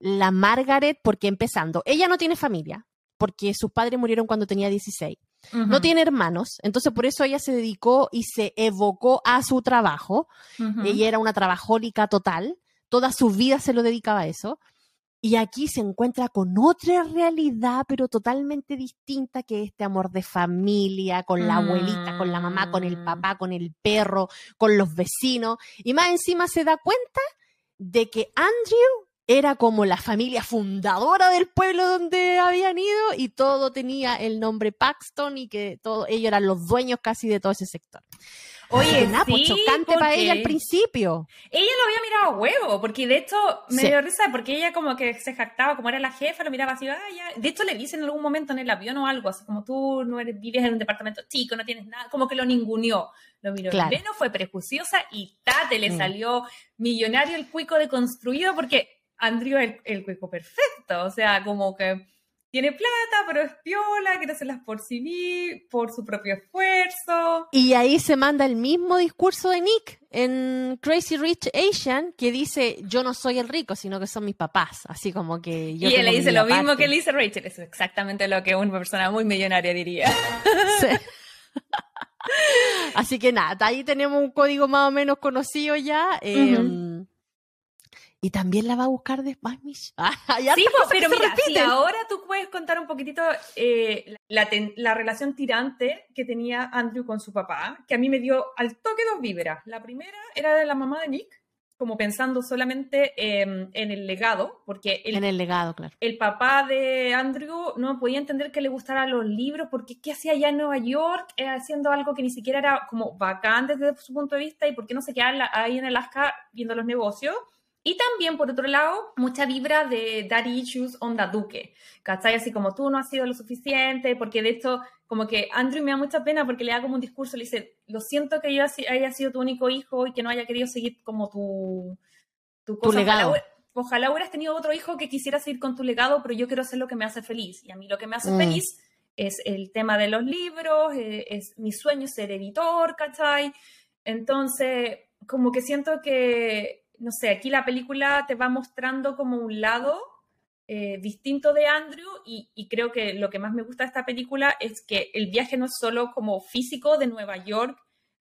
la Margaret, porque empezando, ella no tiene familia, porque sus padres murieron cuando tenía 16. No tiene hermanos, entonces por eso ella se dedicó y se evocó a su trabajo. Ella era una trabajólica total, toda su vida se lo dedicaba a eso. Y aquí se encuentra con otra realidad, pero totalmente distinta, que este amor de familia, con la abuelita, con la mamá, con el mm. papá, con el perro, con los vecinos. Y más encima se da cuenta de que Andrew era como la familia fundadora del pueblo donde habían ido y todo tenía el nombre Paxton y que todo, ellos eran los dueños casi de todo ese sector. Oye, nada, sí, chocante para ella al principio. Ella lo había mirado a huevo, porque de hecho me dio risa, porque ella como que se jactaba, como era la jefa, lo miraba así, ah, ya. De hecho le dicen en algún momento en el avión o algo, así como tú no eres, vives en un departamento chico, no tienes nada, como que lo ninguneó. Lo miró claro. no fue prejuiciosa y tate, le mm. salió millonario el cuico de construido, porque Andrew es el, cuerpo perfecto, o sea, como que tiene plata, pero es piola, quiere hacerlas por sí por su propio esfuerzo. Y ahí se manda el mismo discurso de Nick en Crazy Rich Asian, que dice, yo no soy el rico, sino que son mis papás, así como que yo... Y él le dice lo mismo que le dice Rachel, es exactamente lo que una persona muy millonaria diría. Así que nada, ahí tenemos un código más o menos conocido ya. Eh, y también la va a buscar después, ah, sí, pues, pero mira, si ahora tú puedes contar un poquitito eh, la, relación tirante que tenía Andrew con su papá, que a mí me dio al toque dos víveras. La primera era de la mamá de Nick, como pensando solamente em, en el legado, porque el, en el legado, claro. el papá de Andrew no podía entender que le gustaran los libros, porque ¿qué hacía allá en Nueva York eh, haciendo algo que ni siquiera era como bacán desde su punto de vista y por qué no se quedaba ahí en Alaska viendo los negocios? Y también, por otro lado, mucha vibra de daddy issues onda Duque, ¿cachai? Así como tú no has sido lo suficiente, porque de hecho, como que Andrew me da mucha pena porque le da como un discurso, le dice, lo siento que yo haya sido tu único hijo y que no haya querido seguir como tu, tu cosa. legado. Ojalá, hubieras tenido otro hijo que quisiera seguir con tu legado, pero yo quiero hacer lo que me hace feliz. Y a mí lo que me hace mm. feliz es el tema de los libros, eh, es mi sueño ser editor, ¿cachai? Entonces, como que siento que, no sé, aquí la película te va mostrando como un lado eh, distinto de Andrew y, creo que lo que más me gusta de esta película es que el viaje no es solo como físico de Nueva York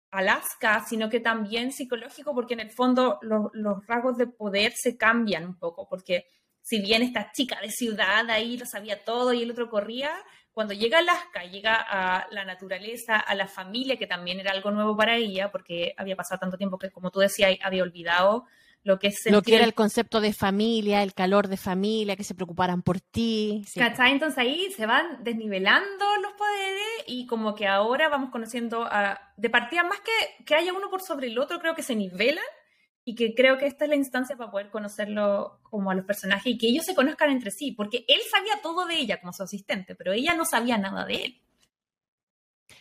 Alaska, sino que también psicológico, porque en el fondo los, los rasgos de poder se cambian un poco, porque si bien esta chica de ciudad ahí lo sabía todo y el otro corría, cuando llega a Alaska, llega a la naturaleza, a la familia, que también era algo nuevo para ella, porque había pasado tanto tiempo que, como tú decías, había olvidado lo que es Lo que era el concepto de familia, el calor de familia, que se preocuparan por ti. ¿Cachai? Entonces ahí se van desnivelando los poderes y como que ahora vamos conociendo a, de partida más que, que haya uno por sobre el otro, creo que se nivelan y que creo que esta es la instancia para poder conocerlo como a los personajes y que ellos se conozcan entre sí, porque él sabía todo de ella como su asistente, pero ella no sabía nada de él.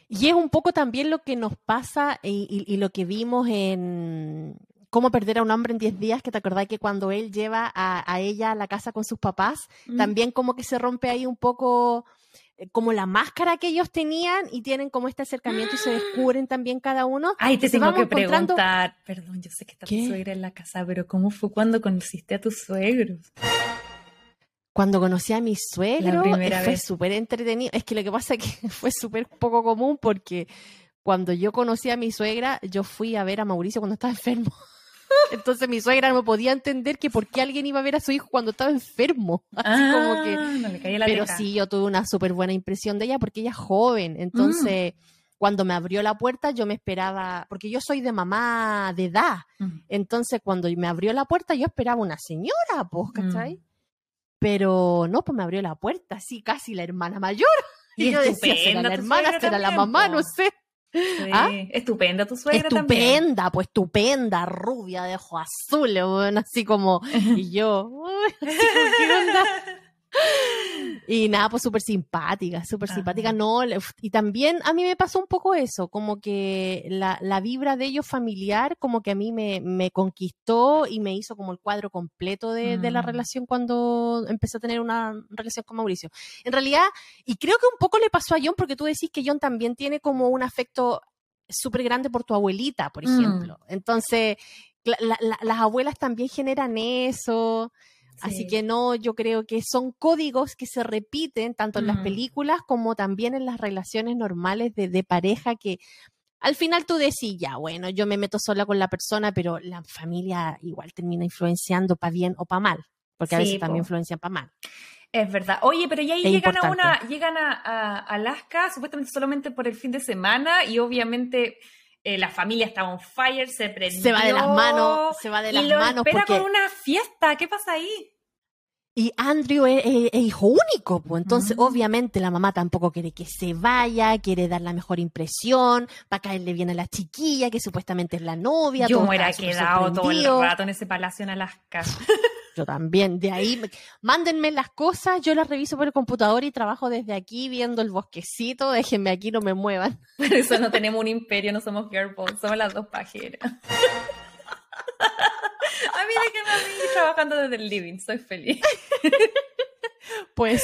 Y es un poco también lo que nos pasa y, y, lo que vimos en Cómo perder a un hombre en 10 días, que te acordás que cuando él lleva a, a, ella a la casa con sus papás, mm. también como que se rompe ahí un poco eh, como la máscara que ellos tenían y tienen como este acercamiento y se descubren también cada uno. Ay, te tengo que preguntar, perdón, yo sé que está tu suegra en la casa, pero ¿cómo fue cuando conociste a tus suegros? Cuando conocí a mi suegro fue súper entretenido. Es que lo que pasa es que fue súper poco común porque cuando yo conocí a mi suegra, yo fui a ver a Mauricio cuando estaba enfermo. Entonces mi suegra no podía entender que por qué alguien iba a ver a su hijo cuando estaba enfermo. Así como que. Ah, no le caía la pero sí, yo tuve una súper buena impresión de ella porque ella es joven. Entonces, mm. cuando me abrió la puerta, yo me esperaba, porque yo soy de mamá de edad. Mm. Entonces, cuando me abrió la puerta, yo esperaba una señora, pues, mm. ¿cachai? Pero no, pues me abrió la puerta, así casi la hermana mayor. Y, yo decía, ¿será la hermana, será la mamá? No sé. ¿Ah? Estupenda tu suegra Estupenda, pues estupenda, rubia de ojos azules, así como, y yo, ¿qué onda? Y nada, pues súper simpática, súper simpática, no, y también a mí me pasó un poco eso, como que la, la vibra de ellos familiar, como que a mí me, me, conquistó y me hizo como el cuadro completo de, de, la mm. relación cuando empecé a tener una relación con Mauricio. En realidad, y creo que un poco le pasó a John, porque tú decís que John también tiene como un afecto súper grande por tu abuelita, por mm. ejemplo. Entonces, las abuelas también generan eso. Así que no, yo creo que son códigos que se repiten tanto en las mm. películas como también en las relaciones normales de, de pareja que al final tú decís, ya, bueno, yo me meto sola con la persona, pero la familia igual termina influenciando para bien o para mal, porque a veces también influencian para mal. Es verdad. Oye, pero ya ahí llegan a una, llegan a, Alaska supuestamente solamente por el fin de semana y obviamente eh, la familia está on fire, se prendió. Se va de las manos, se va de las y lo manos. espera con una fiesta, ¿qué pasa ahí? Y Andrew es, hijo único, pues entonces obviamente la mamá tampoco quiere que se vaya, quiere dar la mejor impresión, para caerle bien a la chiquilla, que supuestamente es la novia. Yo me hubiera quedado todo el rato en ese palacio en Alaska. También, de ahí, mándenme las cosas, yo las reviso por el computador y trabajo desde aquí viendo el bosquecito, déjenme aquí, no me muevan. Por eso no tenemos un imperio, no somos girlboss, somos las dos pajeras. A mí déjenme a mí trabajando desde el living, soy feliz. Pues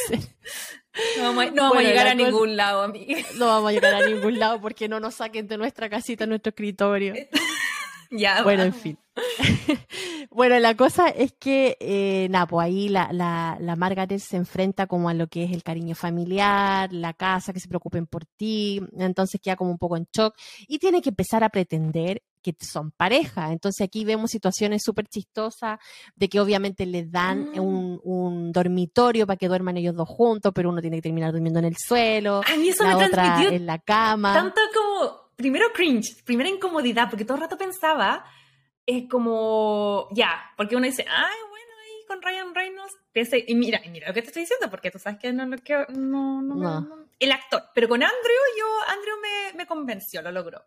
no vamos, no vamos a llegar a ningún lado, amiga. No vamos a llegar a ningún lado porque no nos saquen de nuestra casita, nuestro escritorio. ya, bueno, en fin. bueno, la cosa es que, eh, pues ahí la, la, la, Margaret se enfrenta como a lo que es el cariño familiar, la casa, que se preocupen por ti, entonces queda como un poco en shock y tiene que empezar a pretender que son pareja. Entonces aquí vemos situaciones súper chistosas de que obviamente les dan mm. un, un, dormitorio para que duerman ellos dos juntos, pero uno tiene que terminar durmiendo en el suelo, A mí eso la me otra en la cama. Tanto como, primero cringe, primera incomodidad, porque todo el rato pensaba, es como, ya, porque uno dice, ay, bueno, ahí con Ryan Reynolds, y mira, y mira lo que te estoy diciendo, porque tú sabes que no no, no, no, el actor, pero con Andrew, yo, Andrew me, me convenció, lo logró.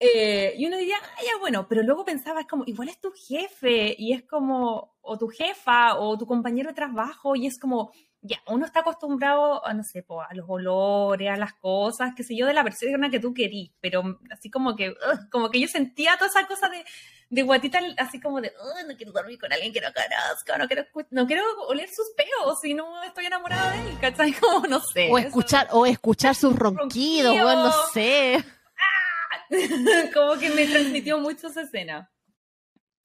Eh, y uno diría, ah, ya bueno, pero luego pensaba, es como, igual es tu jefe, y es como, o tu jefa, o tu compañero de trabajo, y es como, ya, uno está acostumbrado a, no sé, a los olores, a las cosas, qué sé yo, de la persona que tú querís, pero así como que, como que yo sentía toda esa cosa de, de guatita así como de, no quiero dormir con alguien que no conozco, no quiero, no quiero oler sus peos si no estoy enamorada de él, ¿cachai? Como, no sé. O escuchar, o escuchar sus ronquidos, o no sé. como que me transmitió mucho esa escena.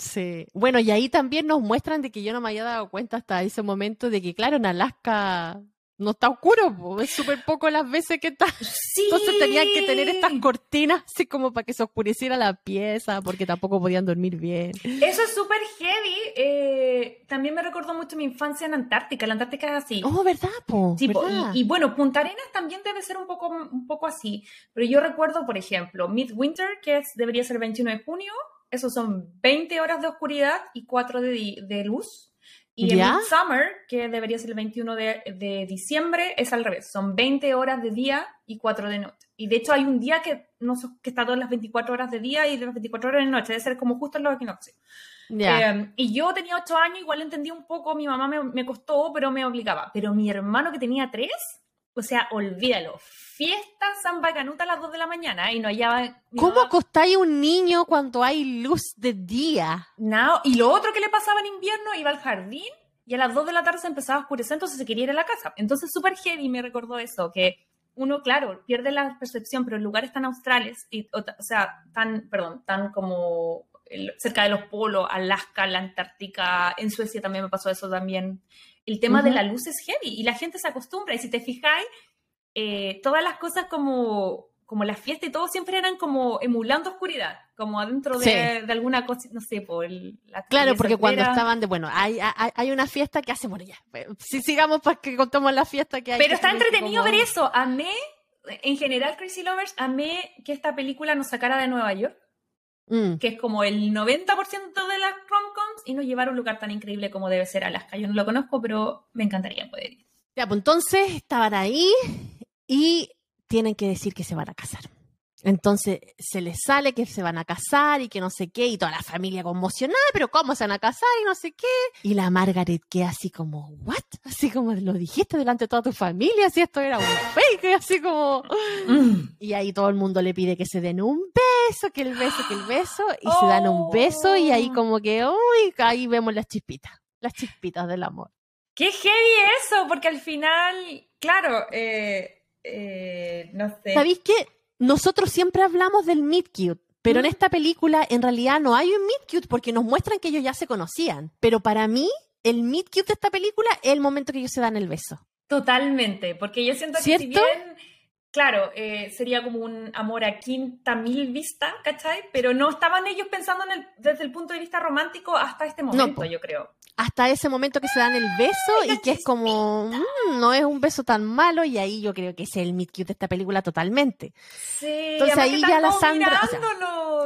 Sí. Bueno, y ahí también nos muestran de que yo no me había dado cuenta hasta ese momento de que, claro, en Alaska no está oscuro, es súper poco las veces que está. Sí. Entonces tenían que tener estas cortinas así como para que se oscureciera la pieza, porque tampoco podían dormir bien. Eso es súper heavy. Eh, también me recordó mucho mi infancia en Antártica. La Antártica es así. Oh, ¿verdad? Po? Y, bueno, Punta Arenas también debe ser un poco, un poco así. Pero yo recuerdo, por ejemplo, Midwinter, que es, debería ser el 21 de junio. Esos son 20 horas de oscuridad y 4 de, de luz. Y en Summer, que debería ser el 21 de, diciembre, es al revés. Son 20 horas de día y 4 de noche. Y de hecho hay un día que, no, que está todas las 24 horas de día y las 24 horas de noche. Debe ser como justo en los equinoccios. Em, y yo tenía 8 años, igual entendí un poco, mi mamá me, me, costó, pero me obligaba. Pero mi hermano que tenía 3, o sea, olvídalo. Fiesta Samba Canuta a las 2 de la mañana y no hallaba. ¿Cómo acostáis a un niño cuando hay luz de día? No, y lo otro que le pasaba en invierno, iba al jardín y a las 2 de la tarde se empezaba a oscurecer, entonces se quería ir a la casa. Entonces, súper heavy me recordó eso, que uno, claro, pierde la percepción, pero en lugares tan australes, y, o, sea, tan, perdón, tan como cerca de los polos, Alaska, la Antártica, en Suecia también me pasó eso también el tema de la luz es heavy y la gente se acostumbra. Y si te fijáis, eh, todas las cosas como, como la fiesta y todo siempre eran como emulando oscuridad, como adentro de, alguna cosa, no sé, por la Claro, porque cuando estaban de, bueno, hay, hay, una fiesta que hace, bueno, ya, si sigamos para que contemos la fiesta que hay. Pero está entretenido ver eso. Amé, en general, Crazy Lovers, amé que esta película nos sacara de Nueva York. Mm. que es como el 90% de las rom-coms y nos llevar a un lugar tan increíble como debe ser Alaska. Yo no lo conozco, pero me encantaría poder ir. Ya, pues entonces estaban ahí y tienen que decir que se van a casar. Entonces se les sale que se van a casar y que no sé qué, y toda la familia conmocionada, pero ¿cómo se van a casar y no sé qué? Y la Margaret queda así como, ¿what? Así como lo dijiste delante de toda tu familia, si esto era un fake, así como. Mm. Y ahí todo el mundo le pide que se den un beso, que el beso, que el beso, y se dan un beso, y ahí oh. como que, uy, ahí vemos las chispitas, las chispitas del amor. Qué heavy eso, porque al final, claro, eh, eh, no sé. ¿Sabéis qué? nosotros siempre hablamos del meet cute, pero en mm. esta película en realidad no hay un meet cute porque nos muestran que ellos ya se conocían. Pero para mí, el meet cute de esta película es el momento que ellos se dan el beso. Totalmente, porque yo siento que si bien, claro, eh, sería como un amor a quinta mil vista, ¿cachai? Pero no estaban ellos pensando en el, desde el punto de vista romántico hasta este momento, yo creo hasta ese momento que se dan el beso y que es como, mm, no es un beso tan malo y ahí yo creo que es el meet cute de esta película totalmente. Sí, entonces ahí ya la Sandra...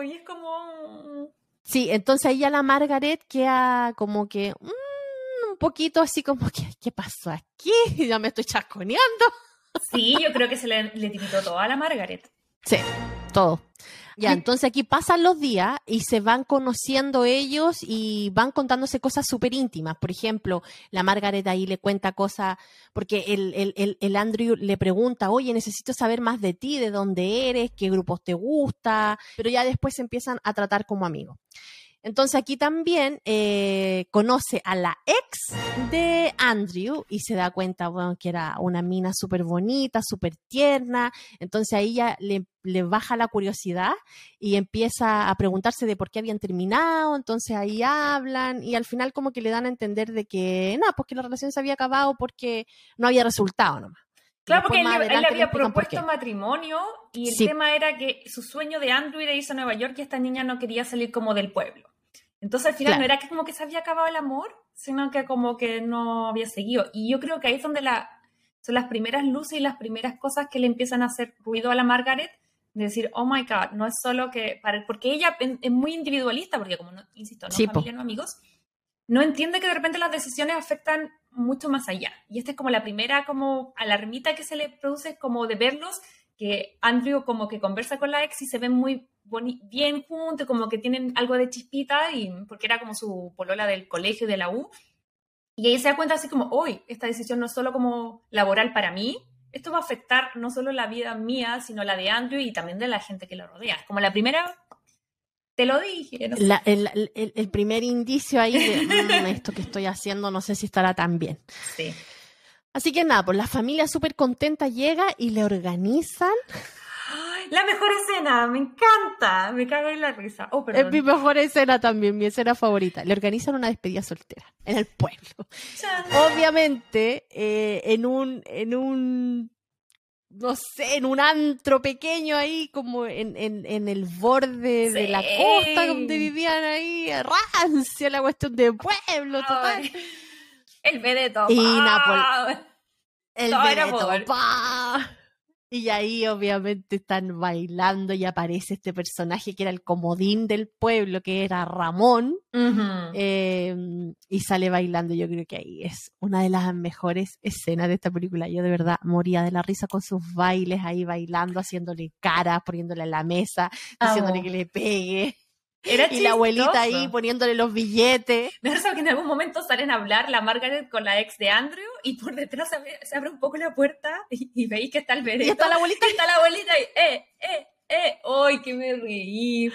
y es como... Sí, entonces ahí ya la Margaret queda como que mm, un poquito así como que, ¿qué pasó aquí? Ya me estoy chasconeando. Sí, yo creo que se le, le todo a la Margaret. Sí, todo. Ya, entonces aquí pasan los días y se van conociendo ellos y van contándose cosas súper íntimas. Por ejemplo, la Margaret ahí le cuenta cosas, porque el, el, el, Andrew le pregunta, oye, necesito saber más de ti, de dónde eres, qué grupos te gusta, pero ya después se empiezan a tratar como amigos. Entonces aquí también eh, conoce a la ex de Andrew y se da cuenta, bueno, que era una mina súper bonita, súper tierna. Entonces ahí ya le, le, baja la curiosidad y empieza a preguntarse de por qué habían terminado. Entonces ahí hablan y al final como que le dan a entender de que, no, porque la relación se había acabado porque no había resultado nomás. Claro, porque él, le había propuesto matrimonio y el tema era que su sueño de Andrew era irse a Nueva York y esta niña no quería salir como del pueblo. Entonces al final no era que como que se había acabado el amor, sino que como que no había seguido. Y yo creo que ahí es donde la, son las primeras luces y las primeras cosas que le empiezan a hacer ruido a la Margaret, de decir, oh my God, no es solo que, para, porque ella es muy individualista, porque como, no, insisto, no familia, no amigos, no entiende que de repente las decisiones afectan mucho más allá. Y esta es como la primera como alarmita que se le produce como de verlos, que Andrew como que conversa con la ex y se ven muy bien juntos, como que tienen algo de chispita, y, porque era como su polola del colegio, de la U. Y ella se da cuenta así como, hoy, esta decisión no es solo como laboral para mí, esto va a afectar no solo la vida mía, sino la de Andrew y también de la gente que lo rodea. Como la primera, te lo dije. el, primer indicio ahí de mm, esto que estoy haciendo no sé si estará tan bien. Sí. Así que nada, pues la familia súper contenta llega y le organizan. La mejor escena, me encanta, me cago en la risa. Oh, es mi mejor escena también, mi escena favorita. Le organizan una despedida soltera en el pueblo. Obviamente, eh, en un, en un no sé, en un antro pequeño ahí, como en, en, el borde de la costa donde vivían ahí, rancia la cuestión de pueblo, total. El vedeto. Y Nápoles. El vedeto, y ahí obviamente están bailando y aparece este personaje que era el comodín del pueblo, que era Ramón, em, y sale bailando. Yo creo que ahí es una de las mejores escenas de esta película. Yo de verdad moría de la risa con sus bailes ahí bailando, haciéndole caras, poniéndole a la mesa, diciéndole que le pegue y la abuelita ahí poniéndole los billetes. Me parece que en algún momento salen a hablar la Margaret con la ex de Andrew y por detrás se abre, un poco la puerta y, veis que está el veredito. Y está la abuelita. Y está la abuelita y, eh, eh, eh, ¡ay, que me reí!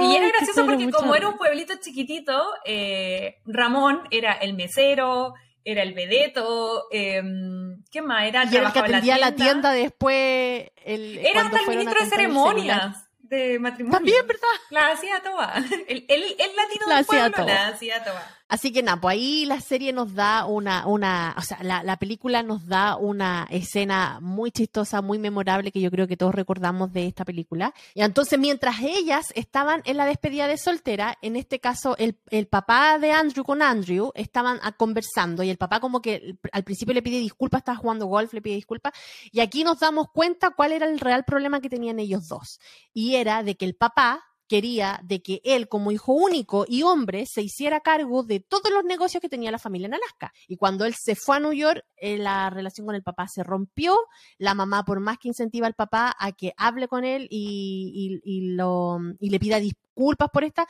y era gracioso porque como era un pueblito chiquitito, eh, Ramón era el mesero, era el vedeto, em, ¿qué más? Era, y era el que atendía la tienda, la tienda después. El, era hasta el ministro de ceremonias de matrimonio. También, ¿verdad? La hacía toda. El, el, el latino la del pueblo la hacía toda. Así que nada, pues ahí la serie nos da una, una, o sea, la, la, película nos da una escena muy chistosa, muy memorable que yo creo que todos recordamos de esta película. Y entonces mientras ellas estaban en la despedida de soltera, en este caso el, el papá de Andrew con Andrew estaban conversando y el papá como que al principio le pide disculpas, estaba jugando golf, le pide disculpas y aquí nos damos cuenta cuál era el real problema que tenían ellos dos. Y era de que el papá quería de que él, como hijo único y hombre, se hiciera cargo de todos los negocios que tenía la familia en Alaska. Y cuando él se fue a New York, eh, la relación con el papá se rompió. La mamá, por más que incentiva al papá a que hable con él y, lo, y le pida disculpas por esta,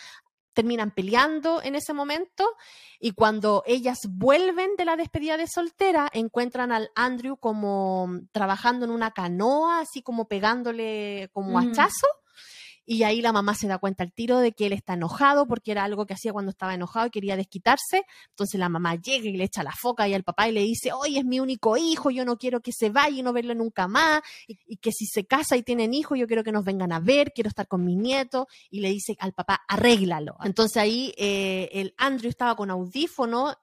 terminan peleando en ese momento y cuando ellas vuelven de la despedida de soltera encuentran al Andrew como trabajando en una canoa, así como pegándole como hachazo y ahí la mamá se da cuenta al tiro de que él está enojado porque era algo que hacía cuando estaba enojado y quería desquitarse. Entonces la mamá llega y le echa la foca y al papá y le dice, oye, es mi único hijo, yo no quiero que se vaya y no verlo nunca más, y, que si se casa y tienen hijo, yo quiero que nos vengan a ver, quiero estar con mi nieto, y le dice al papá, arréglalo. Entonces ahí eh, el Andrew estaba con audífono,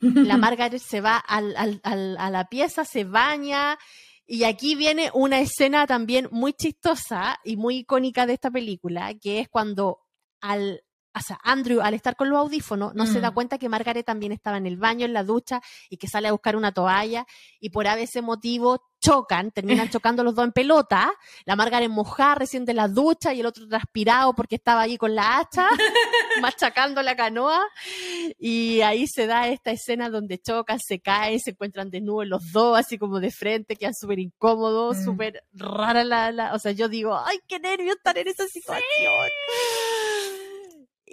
la Margaret se va al, al, a la pieza, se baña, y aquí viene una escena también muy chistosa y muy icónica de esta película, que es cuando al, o sea, Andrew, al estar con los audífonos, no se da mm. cuenta que Margaret también estaba en el baño, en la ducha, y que sale a buscar una toalla, y por ese motivo chocan, terminan chocando los dos en pelota, la Margaret mojada recién de la ducha y el otro transpirado porque estaba ahí con la hacha, machacando la canoa, y ahí se da esta escena donde chocan, se caen, se encuentran desnudos los dos, así como de frente, quedan súper incómodos, mm. súper rara la, la, o sea, yo digo, ay, qué nervio estar en esa situación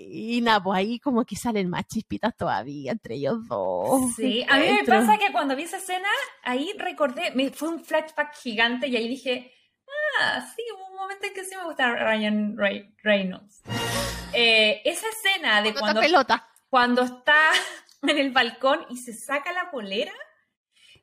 y nada, pues ahí como que salen más chispitas todavía entre ellos dos. Sí, a mí me pasa que cuando vi esa escena, ahí recordé, me, fue un flashback gigante y ahí dije, ah, sí, hubo un momento en que sí me gusta Ryan Reynolds. Eh, esa escena de cuando, pelota. cuando está en el balcón y se saca la polera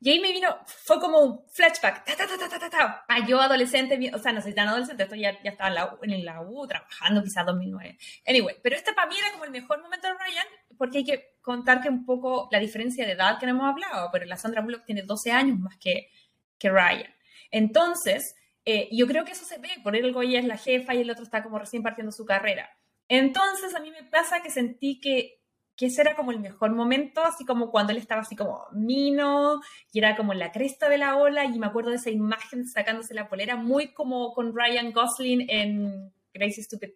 y ahí me vino, fue como un flashback, ta, ta, ta, ta, ta, ta, ah, yo adolescente, o sea, no soy tan adolescente, estoy ya, ya estaba en la, en la U, trabajando quizás 2009. Anyway, pero este para mí era como el mejor momento de Ryan, porque hay que contar que un poco la diferencia de edad que no hemos hablado, pero la Sandra Bullock tiene 12 años más que, que Ryan. Entonces, eh, yo creo que eso se ve, por algo ella es la jefa y el otro está como recién partiendo su carrera. Entonces, a mí me pasa que sentí que que ese era como el mejor momento, así como cuando él estaba así como mino y era como la cresta de la ola y me acuerdo de esa imagen sacándose la polera, muy como con Ryan Gosling en Crazy Stupid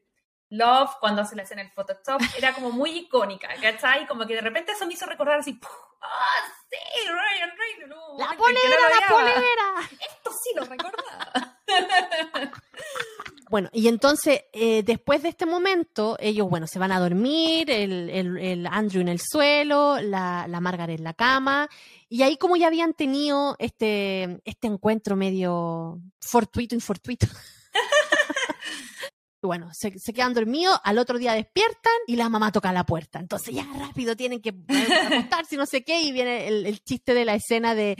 Love, cuando hace la escena del Photoshop, era como muy icónica, ¿cachai? Como que de repente eso me hizo recordar así, ¡ah, sí! Ryan Reynolds. ¡La polera, la polera! Esto sí lo recordaba. Bueno, y entonces, eh, después de este momento, ellos, bueno, se van a dormir, el, el, Andrew en el suelo, la, la, Margaret en la cama, y ahí como ya habían tenido este, este encuentro medio fortuito, infortuito. bueno, se, quedan dormidos, al otro día despiertan y la mamá toca la puerta. Entonces ya rápido tienen que acostarse, no sé qué, y viene el, chiste de la escena de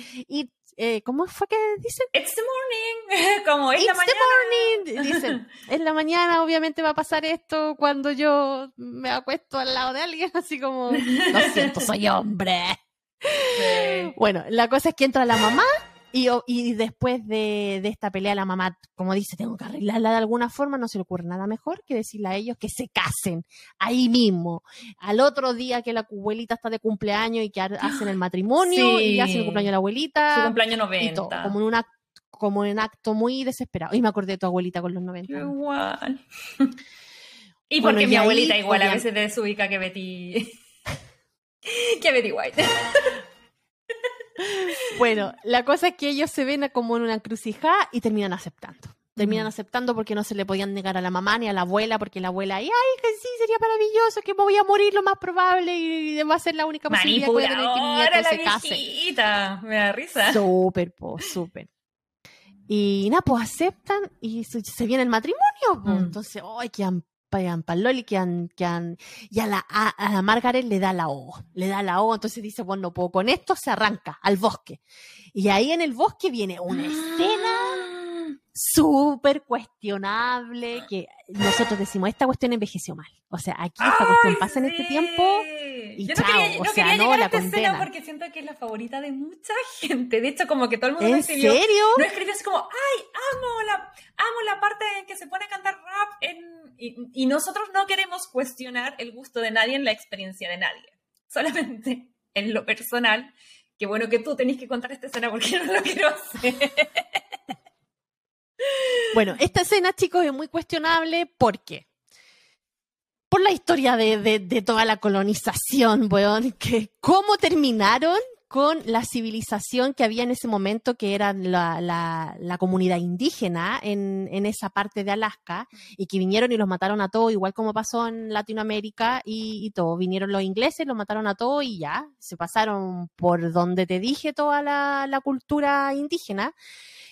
eh, ¿cómo fue que dicen? It's the morning, como es la mañana. the morning, dicen. en la mañana obviamente va a pasar esto cuando yo me acuesto al lado de alguien, así como, lo siento, soy hombre. Bueno, la cosa es que entra la mamá y, y después de, esta pelea, la mamá, como dice, tengo que arreglarla de alguna forma, no se le ocurre nada mejor que decirle a ellos que se casen ahí mismo. Al otro día que la abuelita está de cumpleaños y que hacen el matrimonio y hacen el cumpleaños de la abuelita. Su cumpleaños 90. como en una como un acto muy desesperado. Y me acordé de tu abuelita con los 90. Igual. y porque mi abuelita igual a veces desubica que Betty. que Betty White. Bueno, la cosa es que ellos se ven como en una encrucijada y terminan aceptando. Terminan aceptando porque no se le podían negar a la mamá ni a la abuela, porque la abuela, ay, que sí, sería maravilloso, que me voy a morir lo más probable y va a ser la única posibilidad que voy a tener que mi nieto se case. Me da risa. Súper, po, súper. Y nada, pues aceptan y se, viene el matrimonio. Mm. Entonces, ay, qué Loli que han, que han, y a la, a, la Margaret le da la O, le da la O, entonces dice, bueno, no puedo, con esto se arranca al bosque. Y ahí en el bosque viene una escena súper cuestionable que nosotros decimos, esta cuestión envejeció mal. O sea, aquí esta cuestión pasa en este tiempo y Yo no. Quería, o sea, no la condena. porque siento que es la favorita de mucha gente. De hecho, como que todo el mundo ¿En escribió, serio? No escribió así como, ay, amo la, amo la parte en que se pone a cantar rap en... y, y nosotros no queremos cuestionar el gusto de nadie en la experiencia de nadie. Solamente en lo personal. Qué bueno que tú tenés que contar esta escena porque no lo quiero hacer. Bueno, esta escena, chicos, es muy cuestionable porque por la historia de, toda la colonización, weón, que cómo terminaron con la civilización que había en ese momento, que era la, comunidad indígena en, esa parte de Alaska, y que vinieron y los mataron a todos, igual como pasó en Latinoamérica y, y todo. Vinieron los ingleses, los mataron a todos y ya, se pasaron por donde te dije toda la cultura indígena.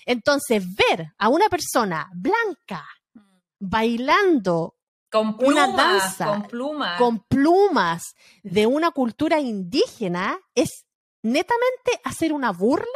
Entonces, ver a una persona blanca bailando con una danza con plumas. con plumas de una cultura indígena es netamente hacer una burla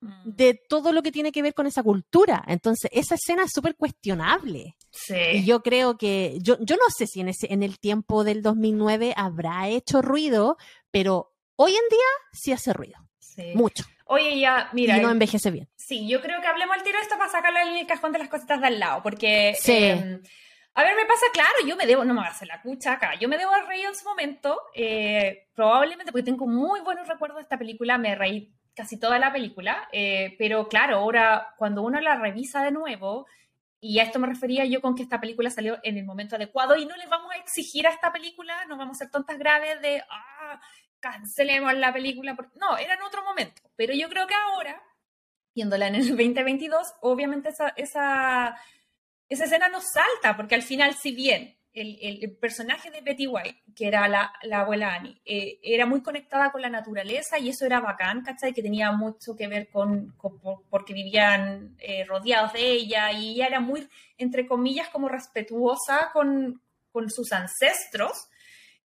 mm. de todo lo que tiene que ver con esa cultura. Entonces, esa escena es súper cuestionable. Sí. Y yo creo que, yo, yo no sé si en, ese, en el tiempo del 2009 habrá hecho ruido, pero hoy en día sí hace ruido. Sí. Mucho. Oye, ya, mira. Y no envejece bien. Sí, yo creo que hablemos al tiro de esto para sacarlo en el cajón de las cositas de al lado, porque... Sí. Em, a ver, me pasa claro, yo me debo, no me hacer la cucha acá, yo me debo a reír en su momento, eh, probablemente porque tengo muy buenos recuerdos de esta película, me reí casi toda la película, eh, pero claro, ahora cuando uno la revisa de nuevo, y a esto me refería yo con que esta película salió en el momento adecuado y no les vamos a exigir a esta película, no vamos a ser tontas graves de, ah, cancelemos la película. No, era en otro momento. Pero yo creo que ahora, viéndola en el 2022, obviamente esa, esa escena nos salta, porque al final, si bien el, personaje de Betty White, que era la, la abuela Annie, eh, era muy conectada con la naturaleza y eso era bacán, ¿cachai? Que tenía mucho que ver con, porque vivían eh, rodeados de ella y ella era muy, entre comillas, como respetuosa con, sus ancestros